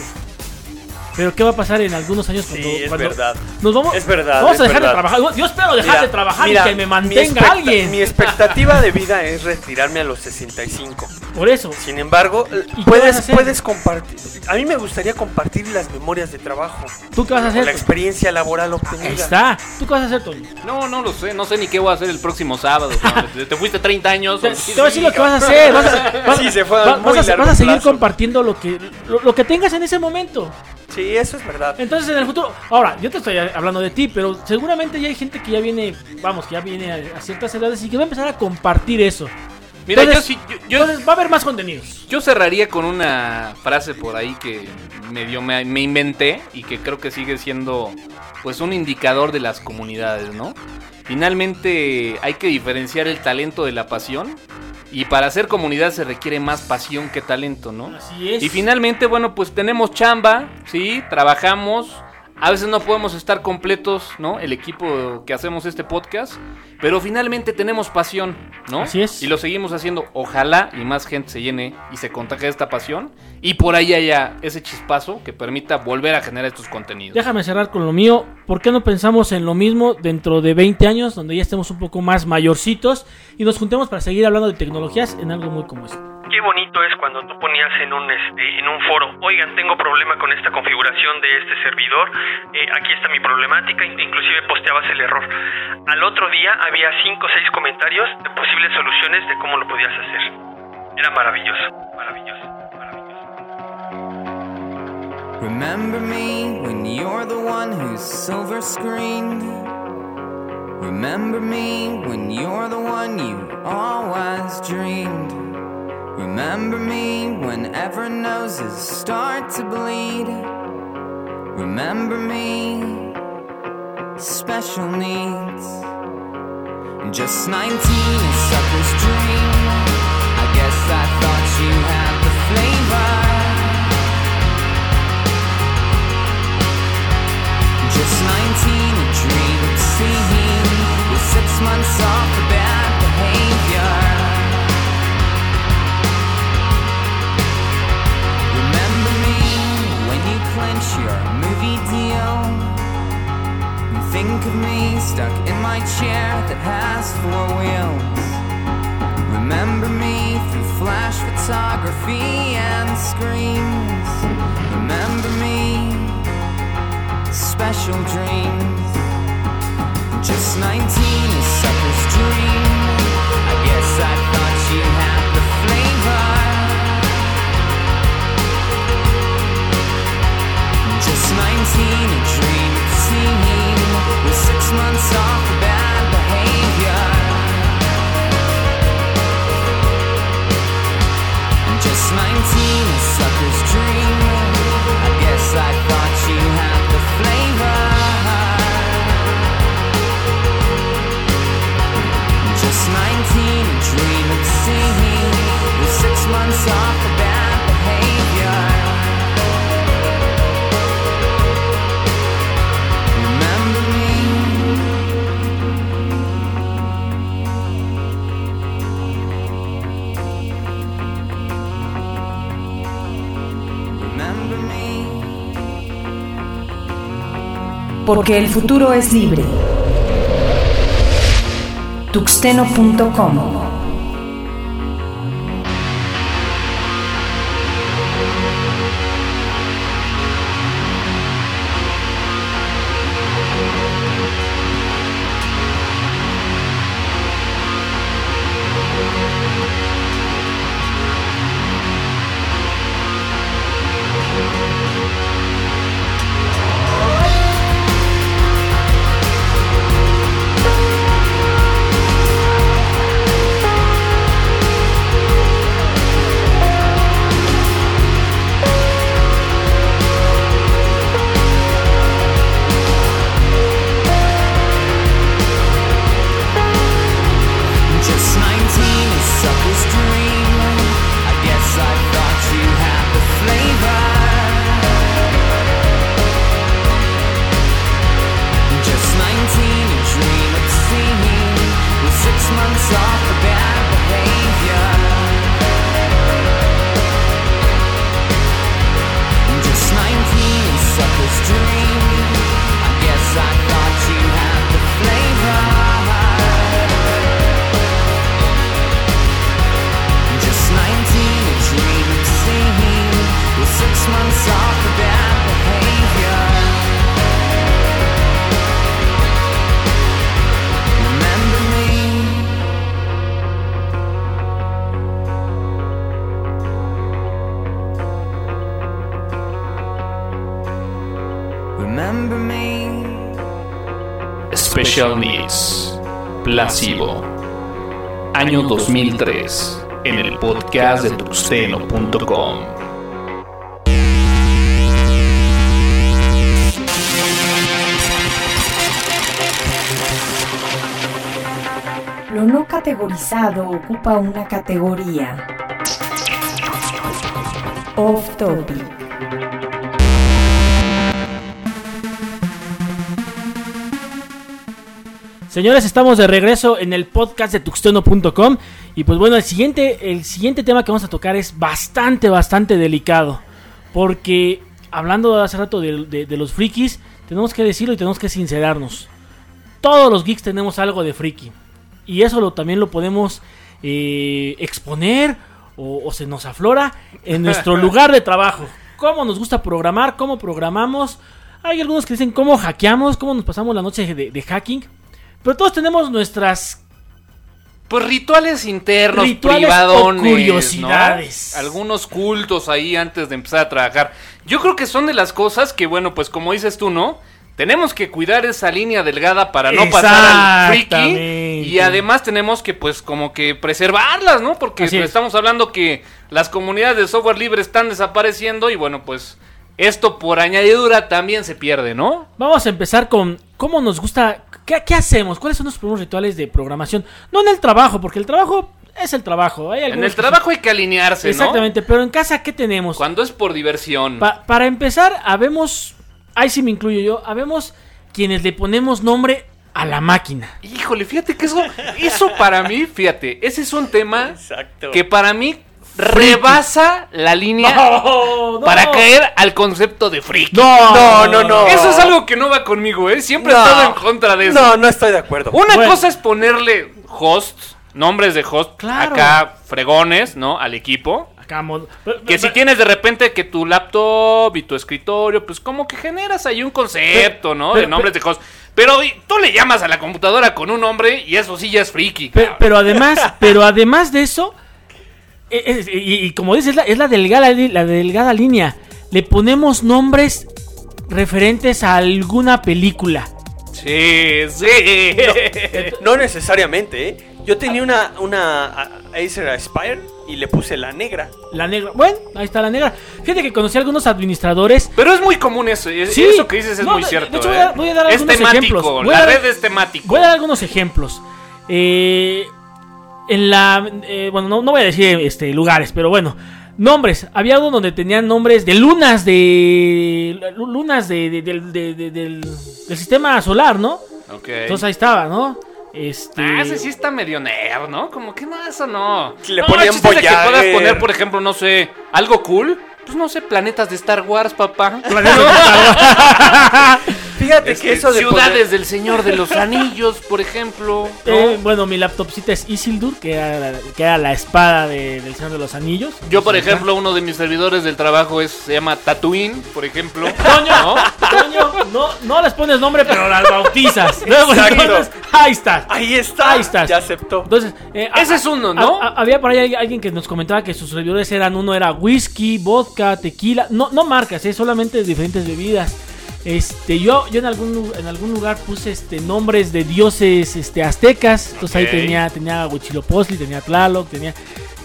Pero ¿qué va a pasar en algunos años cuando, Sí, es cuando verdad. nos vamos, Es verdad, vamos es a dejar verdad. de trabajar? Yo espero dejar Mira, de trabajar mira, y que me mi mantenga expecta- alguien. Mi expectativa de vida es retirarme a los 65. Por eso. Sin embargo, ¿Y qué vas a puedes, puedes compartir. A mí me gustaría compartir las memorias de trabajo. ¿Tú qué vas a hacer? la experiencia laboral obtenida. Ahí está. ¿Tú qué vas a hacer, Toño? No, no lo sé, no sé ni qué voy a hacer el próximo sábado. cabrón. Te, te fuiste 30 años. Te, te voy a decir lo que vas a hacer. Vas a, vas- Sí, se fue a vas a- largo vas a seguir plazo. compartiendo lo que, lo, lo que tengas en ese momento. Sí, eso es verdad. Entonces en el futuro, ahora, yo te estoy hablando de ti, pero seguramente ya hay gente que ya viene, vamos, que ya viene a, a ciertas edades y que va a empezar a compartir eso. Mira, Entonces- yo sí, yo- yo, Entonces va a haber más contenidos. Yo cerraría con una frase por ahí que medio me, me inventé y que creo que sigue siendo pues un indicador de las comunidades, ¿no? Finalmente hay que diferenciar el talento de la pasión y para hacer comunidad se requiere más pasión que talento, ¿no? Así es. Y finalmente, bueno, pues tenemos chamba, ¿sí? Trabajamos. A veces no podemos estar completos, ¿no? El equipo que hacemos este podcast. Pero finalmente tenemos pasión, ¿no? Así es. Y lo seguimos haciendo. Ojalá y más gente se llene y se contagie de esta pasión. Y por ahí haya ese chispazo que permita volver a generar estos contenidos. Déjame cerrar con lo mío. ¿Por qué no pensamos en lo mismo dentro de 20 años, donde ya estemos un poco más mayorcitos y nos juntemos para seguir hablando de tecnologías en algo muy como esto? Qué bonito es cuando tú ponías en un este, en un foro, oigan, tengo problema con esta configuración de este servidor, eh, aquí está mi problemática, in- inclusive posteabas el error. Al otro día había cinco o seis comentarios de posibles soluciones de cómo lo podías hacer. Era maravilloso, maravilloso, maravilloso. Remember me when you're the one who's silver screened. Remember me when you're the one you always dreamed. Remember me whenever noses start to bleed. Remember me, special needs. Just 19, a sucker's dream. I guess I thought you had the flavor. Just 19, a dream of seeing with six months off for bad behavior. Clinch your movie deal. And think of me stuck in my chair that has four wheels. Remember me through flash photography and screams. Remember me special dreams. Just 19, a sucker's dream. seen a dream, it seemed. We're six months on. Porque el futuro es libre. Tuxteno.com Remember me. Special Needs. Placebo. Año 2003. En el podcast de tuxteno.com. Lo no categorizado ocupa una categoría. Off topic. Señores, estamos de regreso en el podcast de tuxteno.com y pues bueno, el siguiente, el siguiente tema que vamos a tocar es bastante, bastante delicado. Porque hablando hace rato de, de- de los frikis, tenemos que decirlo y tenemos que sincerarnos. Todos los geeks tenemos algo de friki. Y eso lo, también lo podemos eh, exponer o, o se nos aflora en nuestro lugar de trabajo. Cómo nos gusta programar, cómo programamos. Hay algunos que dicen cómo hackeamos, cómo nos pasamos la noche de, de hacking. Pero todos tenemos nuestras Pues rituales internos, Rituales privadones, o curiosidades. ¿no? Algunos cultos ahí antes de empezar a trabajar. Yo creo que son de las cosas que, bueno, pues como dices tú, ¿no? Tenemos que cuidar esa línea delgada para no pasar al friki. Y además tenemos que, pues, como que preservarlas, ¿no? Porque Así es. estamos hablando que las comunidades de software libre están desapareciendo y, bueno, pues, esto por añadidura también se pierde, ¿no? Vamos a empezar con cómo nos gusta, qué, qué hacemos, cuáles son los primeros rituales de programación. No en el trabajo, porque el trabajo es el trabajo. Hay En el trabajo hay que alinearse. Exactamente, pero en casa, ¿qué tenemos? Cuando es por diversión. Pa- para empezar, habemos, ahí sí me incluyo yo, habemos quienes le ponemos nombre a la máquina. Híjole, fíjate que eso, eso para mí, fíjate, ese es un tema Exacto. que para mí rebasa la línea No, no. para caer al concepto de friki. No, no, no. Eso es algo que no va conmigo, ¿eh? Siempre he estado en contra de eso. No, no estoy de acuerdo. Una Bueno. cosa es ponerle hosts, nombres de host, Claro. acá fregones, ¿no? Al equipo. Acá, mod- Que si tienes de repente que tu laptop y tu escritorio, pues como que generas ahí un concepto, ¿no? de nombres de host. Pero tú le llamas a la computadora con un nombre y eso sí ya es friki. Pero además, pero además de eso, es- y, y como dices, es la, es la delgada, la delgada línea. Le ponemos nombres referentes a alguna película. Sí, sí. No necesariamente, ¿eh? Yo tenía una, una a- Acer Aspire y le puse la negra. La negra. Bueno, ahí está la negra. Fíjate que conocí a algunos administradores. Pero es muy común eso. es- Sí. Eso que dices es No, muy de- cierto. de hecho, voy ¿eh? a- voy a dar es algunos temático. ejemplos. Voy La a dar- red es temático. Voy a dar algunos ejemplos. Eh, en la. eh, bueno, no, no voy a decir este, lugares, pero bueno. Nombres. Había uno donde tenían nombres de lunas de. lu- Lunas de, de- del- de- de- del, del sistema solar, ¿no? Ok. Entonces ahí estaba, ¿no? Este. Ah, ese sí está medio nerd, ¿no? Como que no, eso no. Le no, ponían de que puedas poner, por ejemplo, no sé, algo cool. Pues no sé, planetas de Star Wars, papá. Fíjate Este, que eso de ciudades del Señor de los Anillos, por ejemplo. ¿no? Eh, bueno, mi laptopcita es Isildur, que era la, que era la espada de- del Señor de los Anillos. Yo, por ejemplo, uno de mis servidores del trabajo es, se llama Tatooine, por ejemplo. Toño, ¿no? Toño, no, no les pones nombre, pero las bautizas. Luego, Exacto. entonces, ahí está. Ahí está. Ahí estás. Ya aceptó. Entonces, eh, Ese a- es uno, a- ¿no? a- había por ahí alguien que nos comentaba que sus servidores eran uno era whisky, vodka, tequila, no, no marcas, eh, solamente diferentes bebidas. Este, yo, yo en algún en algún lugar puse este nombres de dioses este aztecas. Entonces ahí tenía, tenía Huitzilopochtli, tenía Tlaloc, tenía.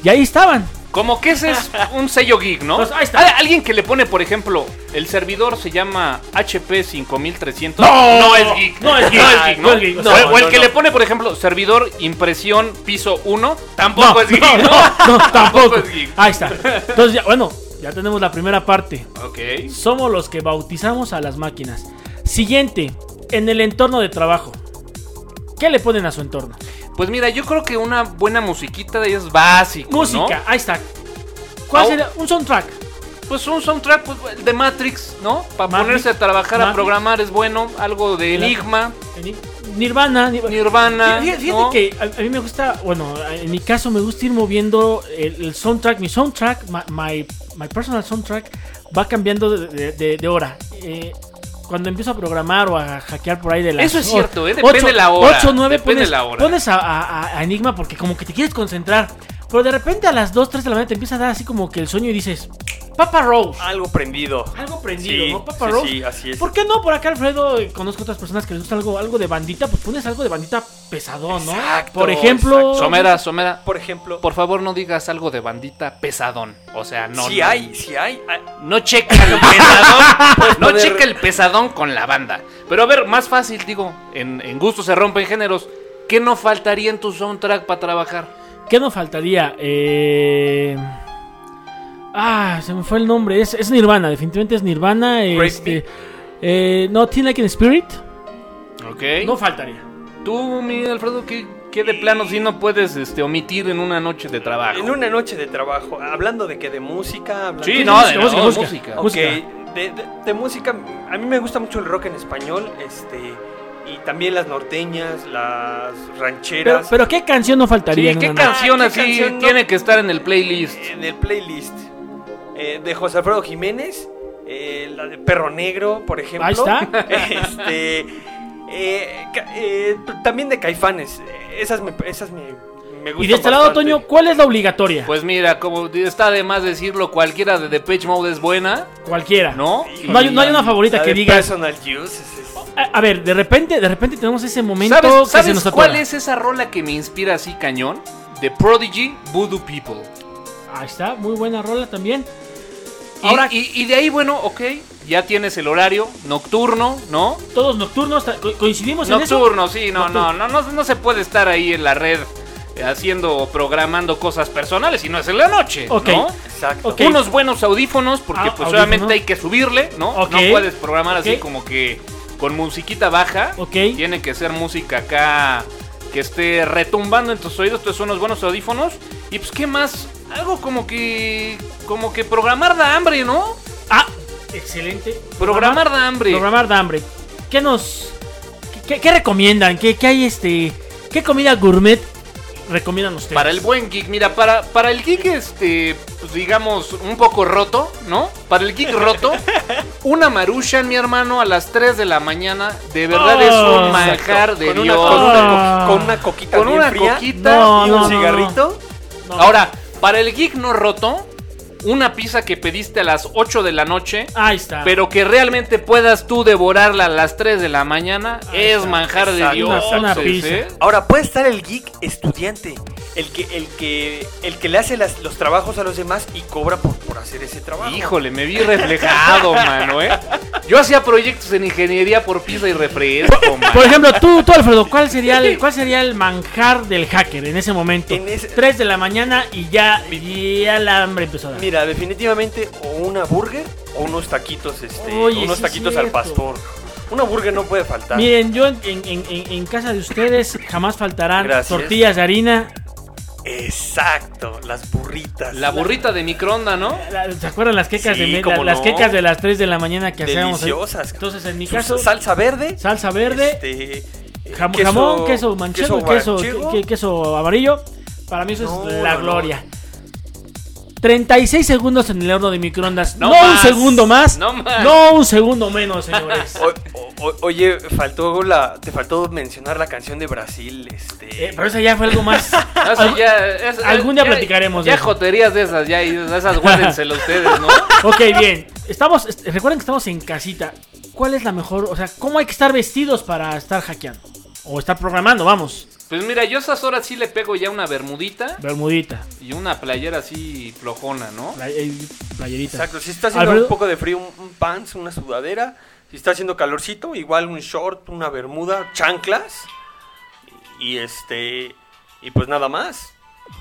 Y ahí estaban. Como que ese es un sello geek, ¿no? Pues ahí está. Alguien que le pone, por ejemplo, el servidor se llama HP 5300. No, es geek. no es geek. No es geek, ¿no? No es geek, O- no, o el no, que no. le pone, por ejemplo, servidor impresión piso 1, tampoco No, es geek. no, no, no, tampoco. es geek. Ahí está. Entonces, ya, bueno, ya tenemos la primera parte. Ok. Somos los que bautizamos a las máquinas. Siguiente, en el entorno de trabajo. ¿Qué le ponen a su entorno? Pues mira, yo creo que una buena musiquita de es básico, ¿no? Música, ahí está. ¿Cuál sería? Un soundtrack. Pues un soundtrack pues, de Matrix, ¿no? Para Matrix, ponerse a trabajar, a programar es bueno. Algo de. Enigma, Eni- Nirvana. Nirvana. Nirvana. Fíjate, fíjate ¿no? que a, a mí me gusta, bueno, en mi caso me gusta ir moviendo el, el soundtrack, mi soundtrack, my, my, my personal soundtrack va cambiando de, de- de- de hora. Eh, cuando empiezo a programar o a hackear por ahí de las Eso es cierto, ¿eh? Depende ocho- la hora, ocho, nueve, depende pones, la hora. pones a, a- a Enigma porque como que te quieres concentrar. Pero de repente a las 2, 3 de la mañana te empieza a dar así como que el sueño y dices, Papa Rose. Algo prendido. Algo prendido, Sí, ¿no? Papa sí, Rose. sí, así es. ¿Por qué no? Por acá, Alfredo, conozco otras personas que les gusta algo, algo de bandita, pues pones algo de bandita pesadón, ¿no? Exacto, Por ejemplo. exacto. Somera, Somera, Por ejemplo, por favor no digas algo de bandita pesadón. O sea, no. si no, hay, si hay, ah, No checa el pesadón. no poner- checa el pesadón con la banda. Pero a ver, más fácil, digo, en, en gusto se rompen géneros. ¿Qué no faltaría en tu soundtrack para trabajar? ¿Qué nos faltaría? Eh... Ah, se me fue el nombre. Es, es Nirvana, definitivamente es Nirvana. Este, eh, no, Teen Like in Spirit. Ok. No faltaría. Tú, mi Alfredo, ¿qué, qué de plano si no puedes este, omitir en una noche de trabajo? en una noche de trabajo, hablando de que de música, hablando Sí, de no, de música, no, música. música. Ok, música. de, de- de música, a mí me gusta mucho el rock en español, este, y también las norteñas, las rancheras. pero ¿qué canción no faltaría? Sí, en ¿qué una canción ¿qué así no? tiene que estar en el playlist? en el playlist eh, de José Alfredo Jiménez, eh, la de Perro Negro, por ejemplo. Ahí está. Este, eh, eh, también de Caifanes, esas me, esas me, me gustan Y de este lado. Toño, ¿cuál es la obligatoria? Pues mira, como está de más decirlo, cualquiera de Depeche Mode es buena, Cualquiera. ¿no? No hay, no hay una favorita La que de digas. Personal Use, es- A, a ver, de repente, de repente tenemos ese momento ¿Sabes, que se sabes nos cuál es esa rola que me inspira así cañón? The Prodigy Voodoo People. Ahí está, muy buena rola también. Y, Ahora- y, y de ahí, bueno, ok, ya tienes el horario nocturno, ¿no? Todos nocturnos, co- coincidimos en eso. Nocturno, sí, no, no, Nocturno. no, no, no se puede estar ahí en la red eh, haciendo o programando cosas personales y no es en la noche, Ok. ¿no? Exacto. Unos buenos audífonos, porque Ah, pues audífonos. obviamente hay que subirle, ¿no? Ok. No puedes programar así como que con musiquita baja. Ok. Tiene que ser música acá que esté retumbando en tus oídos. Entonces son unos buenos audífonos. Y pues, ¿qué más? Algo como que. Como que programar da hambre, ¿no? Ah, excelente. Programar da hambre. Programar de hambre. ¿Qué nos. ¿Qué, qué- qué recomiendan? ¿Qué, qué hay este. ¿Qué comida gourmet recomiendan ustedes? Para el buen geek, mira, para, para el geek, este, pues, digamos, un poco roto, ¿no? Para el geek roto, una maruchan, mi hermano, a las 3 de la mañana, de verdad Oh, es un exacto. manjar de con, una, Dios. con, una, co- con una coquita Con bien una fría coquita No, y no, un no, cigarrito. No. Ahora, para el geek no roto, una pizza que pediste a las 8 de la noche, Ahí está. pero que realmente puedas tú devorarla a las 3 de la mañana, Ahí es está. manjar de Exacto. Dios. Una- una ¿eh? pizza. Ahora puede estar el geek estudiante, el que, el que, el que le hace las- los trabajos a los demás y cobra por, por hacer ese trabajo. Híjole, me vi reflejado, mano, ¿eh? Yo hacía proyectos en ingeniería por pizza y refresco, man. Por ejemplo, tú, tú Alfredo, ¿cuál sería, el, ¿cuál sería el manjar del hacker en ese momento? En ese- 3 de la mañana y ya, y ya la hambre empezó a dar. Mira, definitivamente o una burger o unos taquitos, este, Oye, unos sí taquitos al cierto. pastor. Una burger no puede faltar. Miren, yo en, en- en- en casa de ustedes jamás faltarán Gracias. tortillas de harina. Exacto, las burritas. La burrita de microondas, ¿no? La- ¿Se acuerdan las quecas, Sí, de me- cómo la- las no. quecas de las 3 de la mañana que hacíamos? ahí? deliciosas. Entonces, en mi Su caso, salsa verde, salsa verde, este, jam- queso- jamón, queso manchego, y queso, manchego. que- queso amarillo. Para mí eso No, es la no, no. gloria. 36 segundos en el horno de microondas. No, No un segundo más. No más. No un segundo menos, señores. O- o- oye, faltó la, te faltó mencionar la canción de Brasil, este. Eh, pero eso ya fue algo más. No, sí, ya, es- Algún día ya- platicaremos de Ya eso. joterías de esas, ya, y esas guárdenselo ustedes, ¿no? ok, bien. Estamos, est- recuerden que estamos en casita. ¿Cuál es la mejor? O sea, ¿cómo hay que estar vestidos para estar hackeando? O estar programando, vamos. Pues mira, yo a esas horas sí le pego ya una bermudita Bermudita, y una playera así flojona, ¿no? play- eh, playerita. Exacto, si está haciendo Alfredo. un poco de frío, un, un pants, una sudadera. Si está haciendo calorcito, igual un short, una bermuda, chanclas. Y este. Y pues nada más.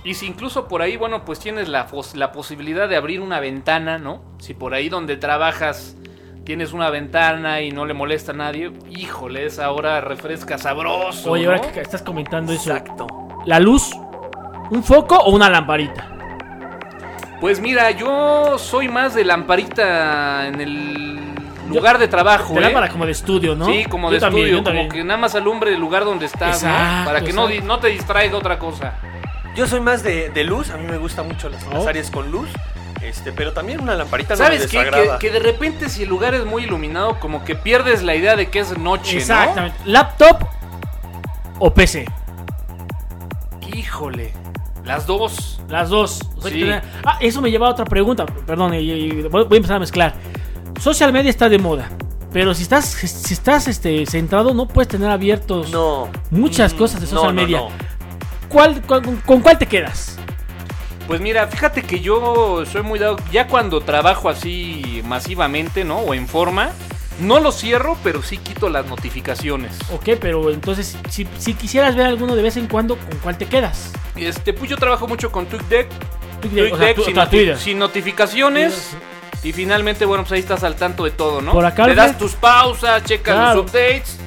Y si incluso por ahí, bueno, pues tienes la, pos- la posibilidad de abrir una ventana, ¿no? Si por ahí donde trabajas tienes una ventana y no le molesta a nadie, híjole, esa hora refresca sabroso. Oye, ¿no? ahora que estás comentando eso, Exacto. ¿la luz? ¿Un foco o una lamparita? Pues mira, yo soy más de lamparita en el lugar de trabajo. Te ¿eh? lámpara como de estudio, ¿no? Sí, como Yo de también, estudio, yo como que nada más alumbre el lugar donde estás, Para que no, exacto. no te distraiga otra cosa. Yo soy más de, de luz, a mí me gustan mucho las, las Oh. áreas con luz. Este, pero también una lamparita no ¿Sabes me qué? Que, que de repente si el lugar es muy iluminado, como que pierdes la idea de que es noche, Exactamente. ¿Laptop o PC? Híjole, las dos. Las dos. O sea, que Sí. tener- Ah, eso me lleva a otra pregunta. Perdón, voy a empezar a mezclar. Social media está de moda. Pero si estás, si estás este, centrado, no puedes tener abiertos No. muchas Mm, cosas de no, social no, media. no. ¿Cuál, cuál- con cuál te quedas? Pues mira, fíjate que yo soy muy dado, ya cuando trabajo así masivamente, ¿no? O en forma, no lo cierro, pero sí quito las notificaciones. Ok, pero entonces, si, si quisieras ver alguno de vez en cuando, ¿con cuál te quedas? Este, pues yo trabajo mucho con TweetDeck, Twitter, o sea, TweetDeck tu- sin, Twitter. sin notificaciones. Y finalmente, bueno, pues ahí estás al tanto de todo, ¿no? Por acá, Le das tus pausas, checas Claro. los updates,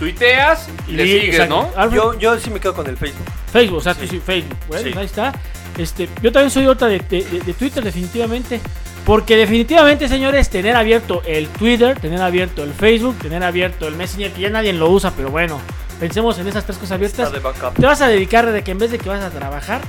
tuiteas y le Sí, sigues, exacto. ¿no? Yo, yo sí me quedo con el Facebook. Facebook, o sea, tú sí, Facebook. Bueno, Sí. ahí está. Este, yo también soy otra de, de- de- Twitter, definitivamente. Porque definitivamente, señores, tener abierto el Twitter, tener abierto el Facebook, tener abierto el Messenger, que ya nadie lo usa, pero bueno, pensemos en esas tres cosas abiertas. Te vas a dedicar de que en vez de que vas a trabajar,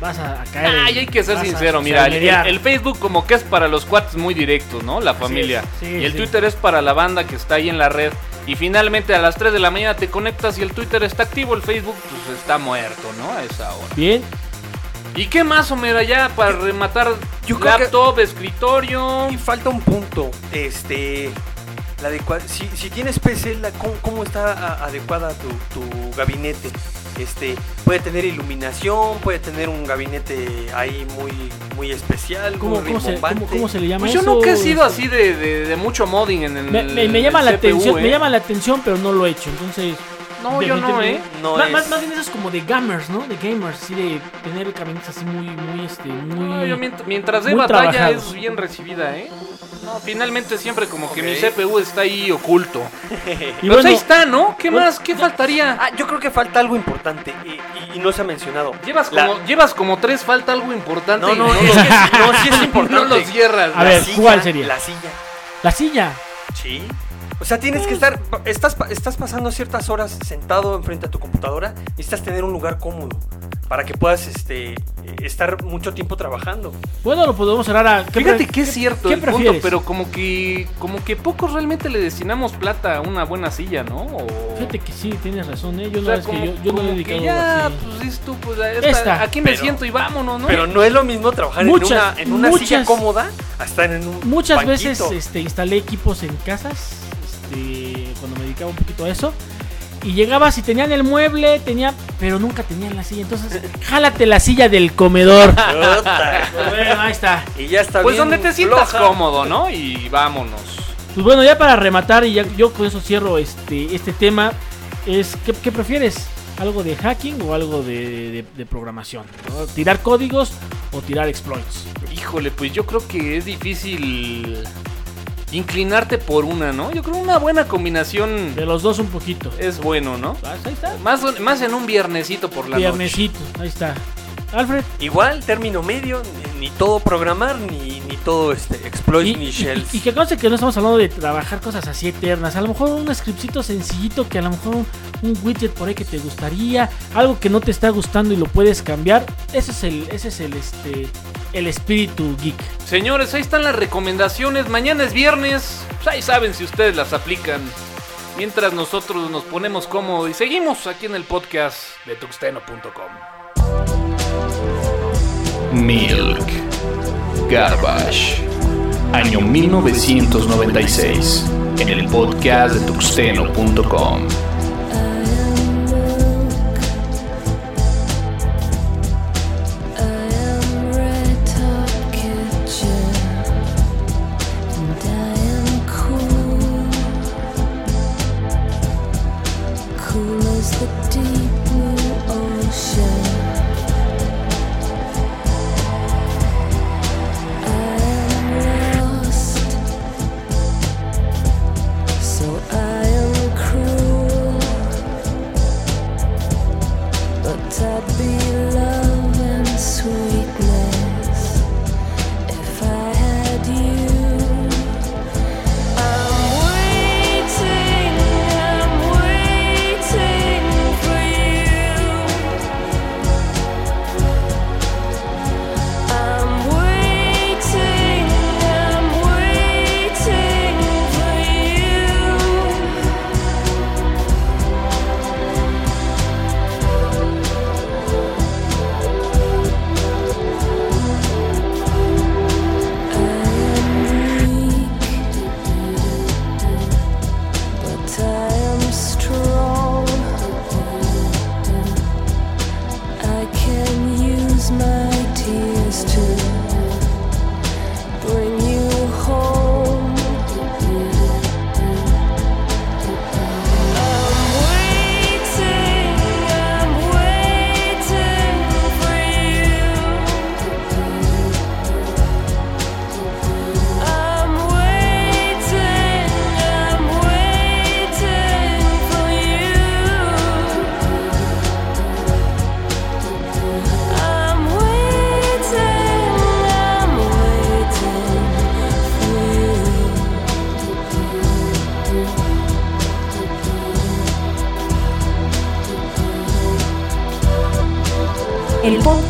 vas a, caer. en- Ay, hay que ser sincero, mira, el, Facebook como que es para los cuates muy directos, ¿no? La familia. sí, y el sí. Twitter es para la banda que está ahí en la red. Y finalmente a las 3 de la mañana te conectas y el Twitter está activo, el Facebook pues está muerto, ¿no? A esa hora. Bien, ¿Y qué más, Homero, ya para rematar yo creo que- laptop, escritorio? Y falta un punto. Este. La adecua- si, si tienes PC, la- ¿cómo, cómo está a- adecuada tu, tu gabinete? Este, puede tener iluminación, puede tener un gabinete ahí muy, muy especial, ¿cómo, muy cómo se, cómo- cómo se le llama Pues yo eso? nunca he sido así de, de- de mucho modding en el Me, me- me llama el la CPU, atención, ¿eh? me llama la atención, pero no lo he hecho. Entonces, No, yo no, ¿eh? No más, es- más, más bien eso es como de gamers, ¿no? De gamers, sí, de tener cabinetes así muy, muy, este, muy... No, yo mient- mientras de muy batalla trabajados. es bien recibida, ¿eh? No, finalmente siempre como que mi. CPU está ahí oculto. Y Pero bueno, pues ahí está, ¿no? ¿Qué bueno, más? ¿Qué faltaría? Ah, yo creo que falta algo importante y, y- y no se ha mencionado. Llevas La- como, llevas como tres, falta algo importante. No, no, lo- es no, sí es importante. No lo cierras. A La ver, silla, ¿cuál sería? La silla. la silla. Sí. O sea, tienes que estar, estás, pa- estás pasando ciertas horas sentado enfrente a tu computadora, necesitas tener un lugar cómodo para que puedas este, eh, estar mucho tiempo trabajando. Bueno, lo podemos cerrar a... ¿qué Fíjate que es cierto qué el punto, pero como que como que pocos realmente le destinamos plata a una buena silla, ¿no? O- Fíjate que sí, tienes razón, ¿eh? Yo o no sea, es que como- yo, yo no como he dedicado que ya, así. pues dices tú, pues esta- Esta, aquí me pero- siento y vámonos, ¿no? Pero no es lo mismo trabajar Muchas, en una, en una silla cómoda a estar en un Muchas banquito. veces este, instalé equipos en casas, este, cuando me dedicaba un poquito a eso. Y llegabas y tenían el mueble, tenía, pero nunca tenían la silla. Entonces, jálate la silla del comedor. Bueno, ahí está. y ya está pues bien donde te sientas floja. cómodo, ¿no? Y vámonos. Pues bueno, ya para rematar y ya yo con eso cierro este, este tema, es ¿qué, qué prefieres? ¿Algo de hacking o algo de, de- de programación? ¿no? ¿Tirar códigos o tirar exploits? Híjole, pues yo creo que es difícil inclinarte por una, ¿no? Yo creo una buena combinación De los dos un poquito. es bueno, ¿no? Ah, Ahí está. Más, más en un viernesito por la Viernesito, ahí está. Alfred. Igual, término medio, ni, ni todo programar, ni, ni todo este exploit, Y, ni y- shells. y que conste que no estamos hablando de trabajar cosas así eternas. A lo mejor un scriptcito sencillito que a lo mejor un, un widget por ahí que te gustaría, algo que no te está gustando y lo puedes cambiar. Ese es el, ese es el este el espíritu geek. Señores, ahí están las recomendaciones. Mañana es viernes. Pues ahí saben si ustedes las aplican. Mientras nosotros nos ponemos cómodos y seguimos aquí en el podcast de tuxteno.com. Milk. Garbage. Año 1996. En el podcast de tuxteno.com.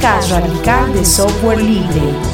podcast radical de software libre.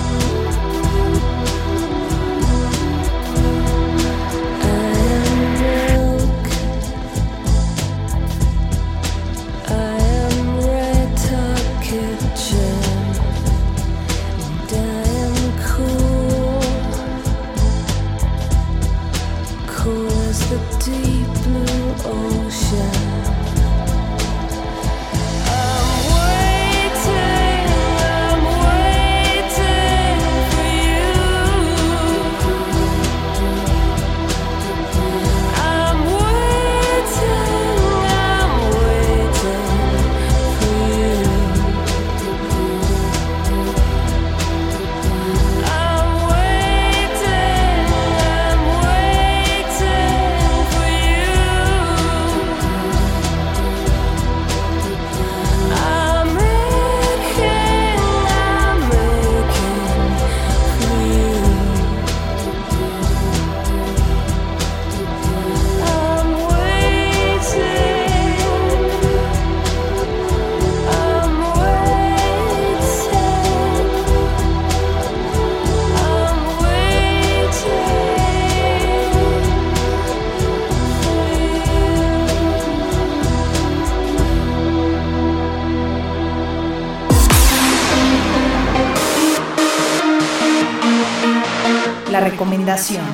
Recomendación.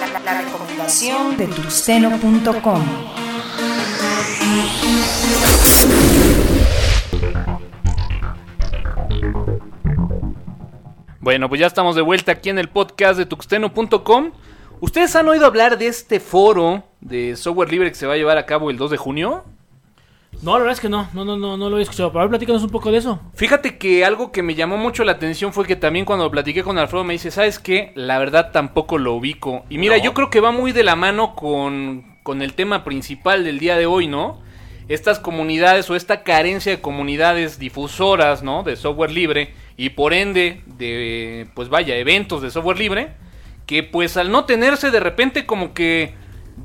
La, la recomendación de tuxteno.com. Bueno, pues ya estamos de vuelta aquí en el podcast de tuxteno.com. ¿Ustedes han oído hablar de este foro de software libre que se va a llevar a cabo el 2 de junio? No, la verdad es que no, no, no, no, no lo he escuchado. Pero a ver, platícanos un poco de eso. Fíjate que algo que me llamó mucho la atención fue que también cuando platiqué con Alfredo me dice, ¿sabes qué? La verdad tampoco lo ubico. Y mira, No. yo creo que va muy de la mano con, con el tema principal del día de hoy, ¿no? Estas comunidades o esta carencia de comunidades difusoras, ¿no? De software libre y por ende de, pues vaya, eventos de software libre, que pues al no tenerse de repente como que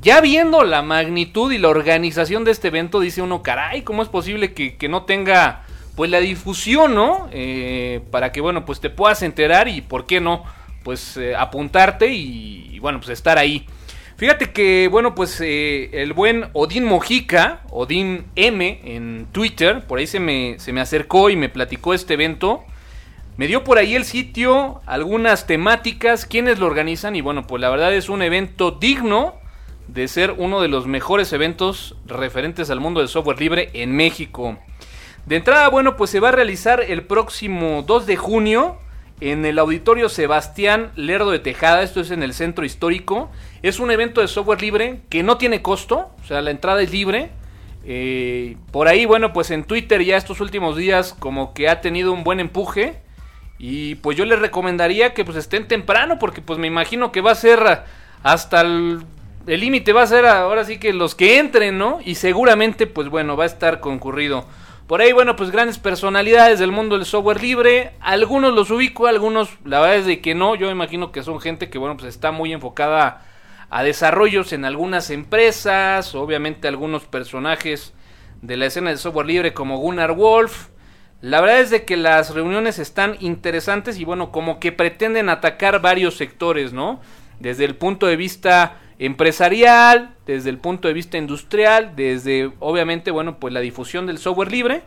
ya viendo la magnitud y la organización de este evento, dice uno, caray, ¿cómo es posible que, que no tenga pues la difusión, ¿no? Eh, para que, bueno, pues te puedas enterar y, ¿por qué no? Pues eh, apuntarte y, bueno, pues estar ahí. Fíjate que, bueno, pues eh, el buen Odín Mojica, Odín M en Twitter, por ahí se me, se me acercó y me platicó este evento. Me dio por ahí el sitio, algunas temáticas, quiénes lo organizan y bueno, pues la verdad es un evento digno de ser uno de los mejores eventos referentes al mundo del software libre en México. De entrada, bueno, pues se va a realizar el próximo 2 de junio en el auditorio Sebastián Lerdo de Tejada, esto es en el centro histórico. Es un evento de software libre que no tiene costo, o sea, la entrada es libre. Eh, por ahí, bueno, pues en Twitter ya estos últimos días como que ha tenido un buen empuje. Y pues yo les recomendaría que pues estén temprano porque pues me imagino que va a ser hasta el el límite va a ser ahora sí que los que entren, ¿no? Y seguramente pues bueno, va a estar concurrido. Por ahí, bueno, pues grandes personalidades del mundo del software libre. Algunos los ubico, algunos la verdad es de que no. Yo imagino que son gente que, bueno, pues está muy enfocada a desarrollos en algunas empresas. Obviamente algunos personajes de la escena del software libre como Gunnar Wolf. La verdad es de que las reuniones están interesantes y bueno, como que pretenden atacar varios sectores, ¿no? Desde el punto de vista empresarial, desde el punto de vista industrial, desde obviamente, bueno, pues la difusión del software libre.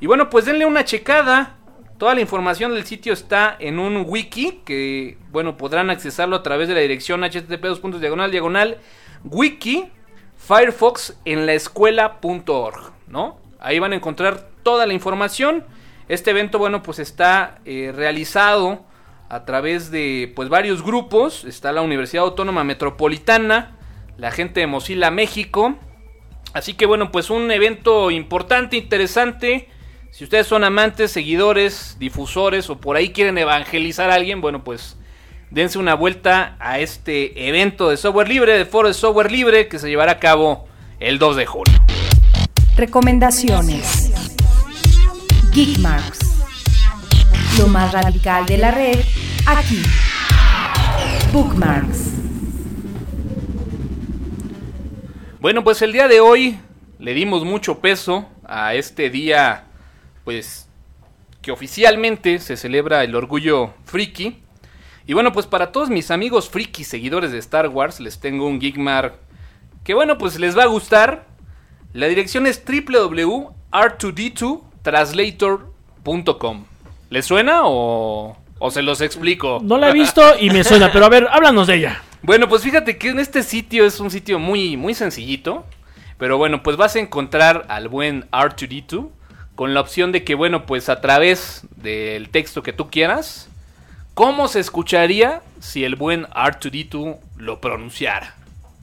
Y bueno, pues denle una checada. Toda la información del sitio está en un wiki que, bueno, podrán accesarlo a través de la dirección http diagonal diagonal wiki firefox en la escuela.org, ¿no? Ahí van a encontrar toda la información. Este evento, bueno, pues está eh, realizado a través de pues varios grupos. Está la Universidad Autónoma Metropolitana, la gente de Mozilla México. Así que bueno, pues un evento importante, interesante. Si ustedes son amantes, seguidores, difusores o por ahí quieren evangelizar a alguien, bueno, pues dense una vuelta a este evento de software libre, de foro de software libre que se llevará a cabo el 2 de junio. Recomendaciones. Geekmarks. Lo más radical de la red, aquí. Bookmarks. Bueno, pues el día de hoy le dimos mucho peso a este día pues que oficialmente se celebra el orgullo friki. Y bueno, pues para todos mis amigos friki seguidores de Star Wars les tengo un Geekmar que bueno, pues les va a gustar. La dirección es www.r2d2translator.com. ¿Les suena o, o se los explico? No la he visto y me suena, pero a ver, háblanos de ella. Bueno, pues fíjate que en este sitio es un sitio muy, muy sencillito. Pero bueno, pues vas a encontrar al buen R2D2 con la opción de que, bueno, pues a través del texto que tú quieras, ¿cómo se escucharía si el buen R2D2 lo pronunciara?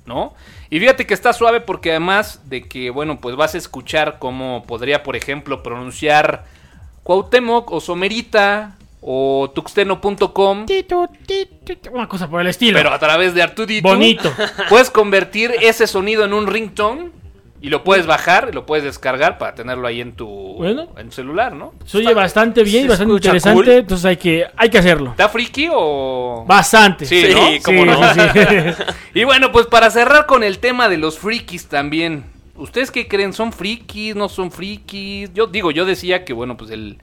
¿No? Y fíjate que está suave porque además de que, bueno, pues vas a escuchar cómo podría, por ejemplo, pronunciar Cuauhtémoc o Somerita o tuxteno.com. Una cosa por el estilo. Pero a través de Artudito. Bonito. Puedes convertir ese sonido en un ringtone y lo puedes bajar y lo puedes descargar para tenerlo ahí en tu, Bueno. en tu celular, ¿no? Se oye bastante bien bastante interesante, cool. entonces hay que, hay que hacerlo. ¿Está friki o...? Bastante. Sí, Sí, ¿no? cómo no. sí, sí. Y bueno, pues para cerrar con el tema de los frikis también. ¿Ustedes qué creen? ¿Son frikis? ¿No son frikis? Yo digo, yo decía que bueno, pues el,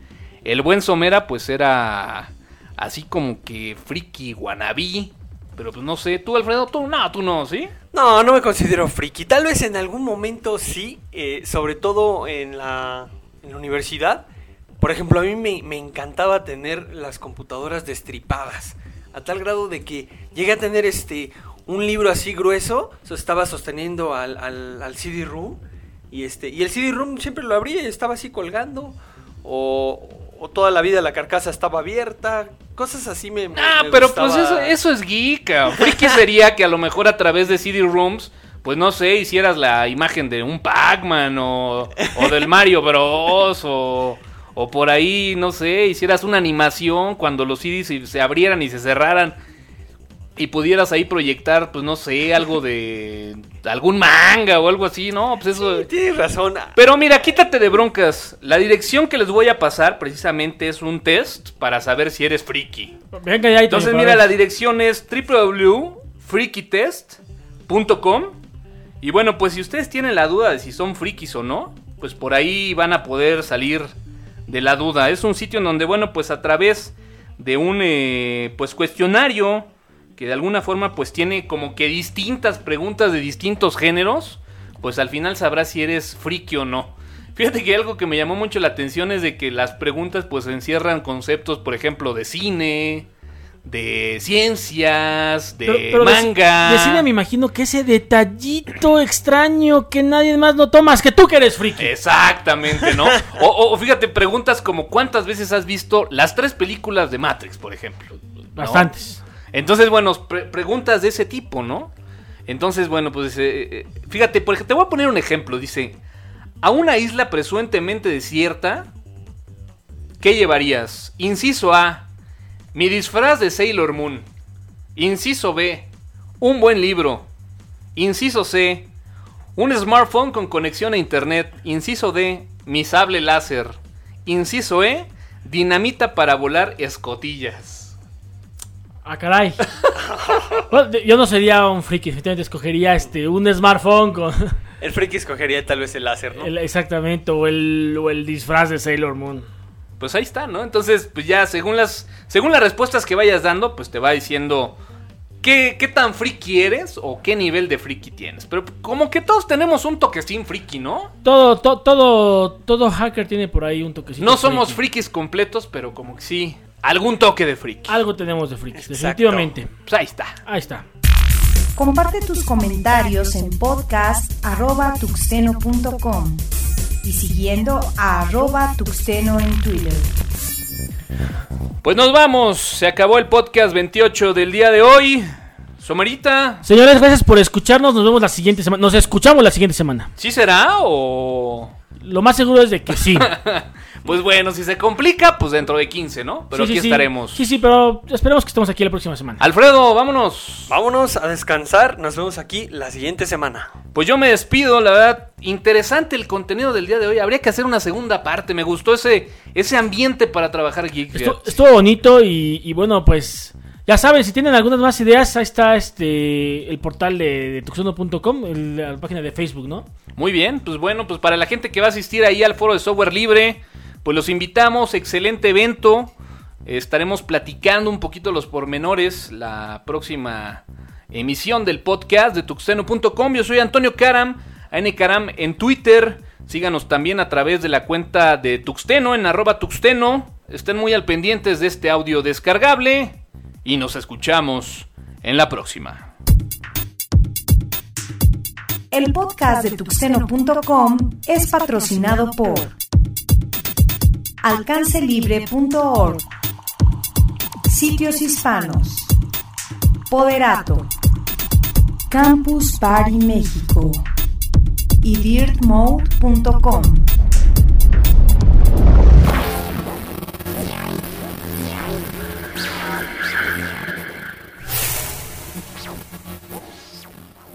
el buen Somera pues era así como que friki wannabe. Pero pues no sé, tú Alfredo, tú no, tú no, ¿sí? No, no me considero friki. Tal vez en algún momento sí, eh, sobre todo en la, en la universidad. Por ejemplo, a mí me, encantaba tener las computadoras destripadas. A tal grado de que llegué a tener este un libro así grueso. so, estaba sosteniendo al, al, al CD-ROOM. Y, este, y el CD-ROOM siempre lo abría y estaba así colgando. O, o toda la vida la carcasa estaba abierta. Cosas así me... Ah, me pero pues eso, eso es geek. cabrón. Friki sería que a lo mejor a través de CD Rooms, pues no sé, hicieras la imagen de un Pac-Man o, o del Mario Bros. O, o por ahí, no sé, hicieras una animación cuando los CDs se, se abrieran y se cerraran. Y pudieras ahí proyectar, pues no sé, algo de algún manga o algo así, ¿no? Pues eso... Sí, tienes razón. Pero mira, quítate de broncas. La dirección que les voy a pasar precisamente es un test para saber si eres friki. Venga ya, Entonces, mira, la dirección es www.freakytest.com. Y bueno, pues si ustedes tienen la duda de si son frikis o no, pues por ahí van a poder salir de la duda. Es un sitio en donde, bueno, pues a través de un eh, pues cuestionario que de alguna forma pues tiene como que distintas preguntas de distintos géneros, pues al final sabrás si eres friki o no. Fíjate que algo que me llamó mucho la atención es de que las preguntas pues encierran conceptos, por ejemplo, de cine, de ciencias, de Pero- pero de- manga. De cine me imagino que ese detallito extraño que nadie más no tomas, que tú que eres friki. Exactamente, ¿no? O, o- o fíjate, preguntas como ¿cuántas veces has visto las tres películas de Matrix, por ejemplo? ¿No? Bastantes. Entonces, bueno, pre- preguntas de ese tipo, ¿no? Entonces, bueno, pues eh, eh, fíjate, por ejemplo, te voy a poner un ejemplo. Dice, a una isla presuentemente desierta, ¿qué llevarías? Inciso A, mi disfraz de Sailor Moon. Inciso B, un buen libro. Inciso C, un smartphone con conexión a internet. Inciso D, mi sable láser. Inciso E, dinamita para volar escotillas. Ah, caray. Bueno, yo no sería un friki, efectivamente escogería este un smartphone con El friki escogería tal vez el láser, ¿no? el- exactamente o el, o el disfraz de Sailor Moon. Pues ahí está, ¿no? Entonces, pues ya según las según las respuestas que vayas dando, pues te va diciendo qué, qué tan friki eres o qué nivel de friki tienes. Pero como que todos tenemos un toquecín friki, ¿no? Todo, to- todo, todo hacker tiene por ahí un toquecito. No somos friki. frikis completos, pero como que sí, algún toque de friki. Algo tenemos de Exacto. definitivamente. Pues ahí está. Ahí está. Comparte tus comentarios en podcast.tuxteno.com y siguiendo a arroba tuxteno en Twitter. Pues nos vamos, se acabó el podcast 28 del día de hoy. Somerita, Señores, gracias por escucharnos. Nos vemos la siguiente semana. Nos escuchamos la siguiente semana. ¿sí será o...? Lo más seguro es de que sí. Pues bueno, si se complica, pues dentro de 15, ¿no? Pero Sí, aquí sí, estaremos. Sí, sí, pero esperemos que estemos aquí la próxima semana. Alfredo, vámonos. Vámonos a descansar. Nos vemos aquí la siguiente semana. Pues yo me despido, la verdad, interesante el contenido del día de hoy. Habría que hacer una segunda parte. Me gustó ese, ese ambiente para trabajar Geek. Estu- estuvo bonito y, y bueno, pues ya saben, si tienen algunas más ideas, ahí está este el portal de, de la página de Facebook, ¿no? Muy bien, pues bueno, pues para la gente que va a asistir ahí al foro de software libre, pues los invitamos, excelente evento. Estaremos platicando un poquito los pormenores la próxima emisión del podcast de tuxteno.com. Yo soy Antonio Caram en Twitter. Síganos también a través de la cuenta de Tuxteno en arroba Tuxteno. Estén muy al pendientes de este audio descargable y nos escuchamos en la próxima. El podcast de tuxteno.com es patrocinado por alcancelibre.org, Sitios Hispanos, Poderato, Campus Party México y dirtmode.com.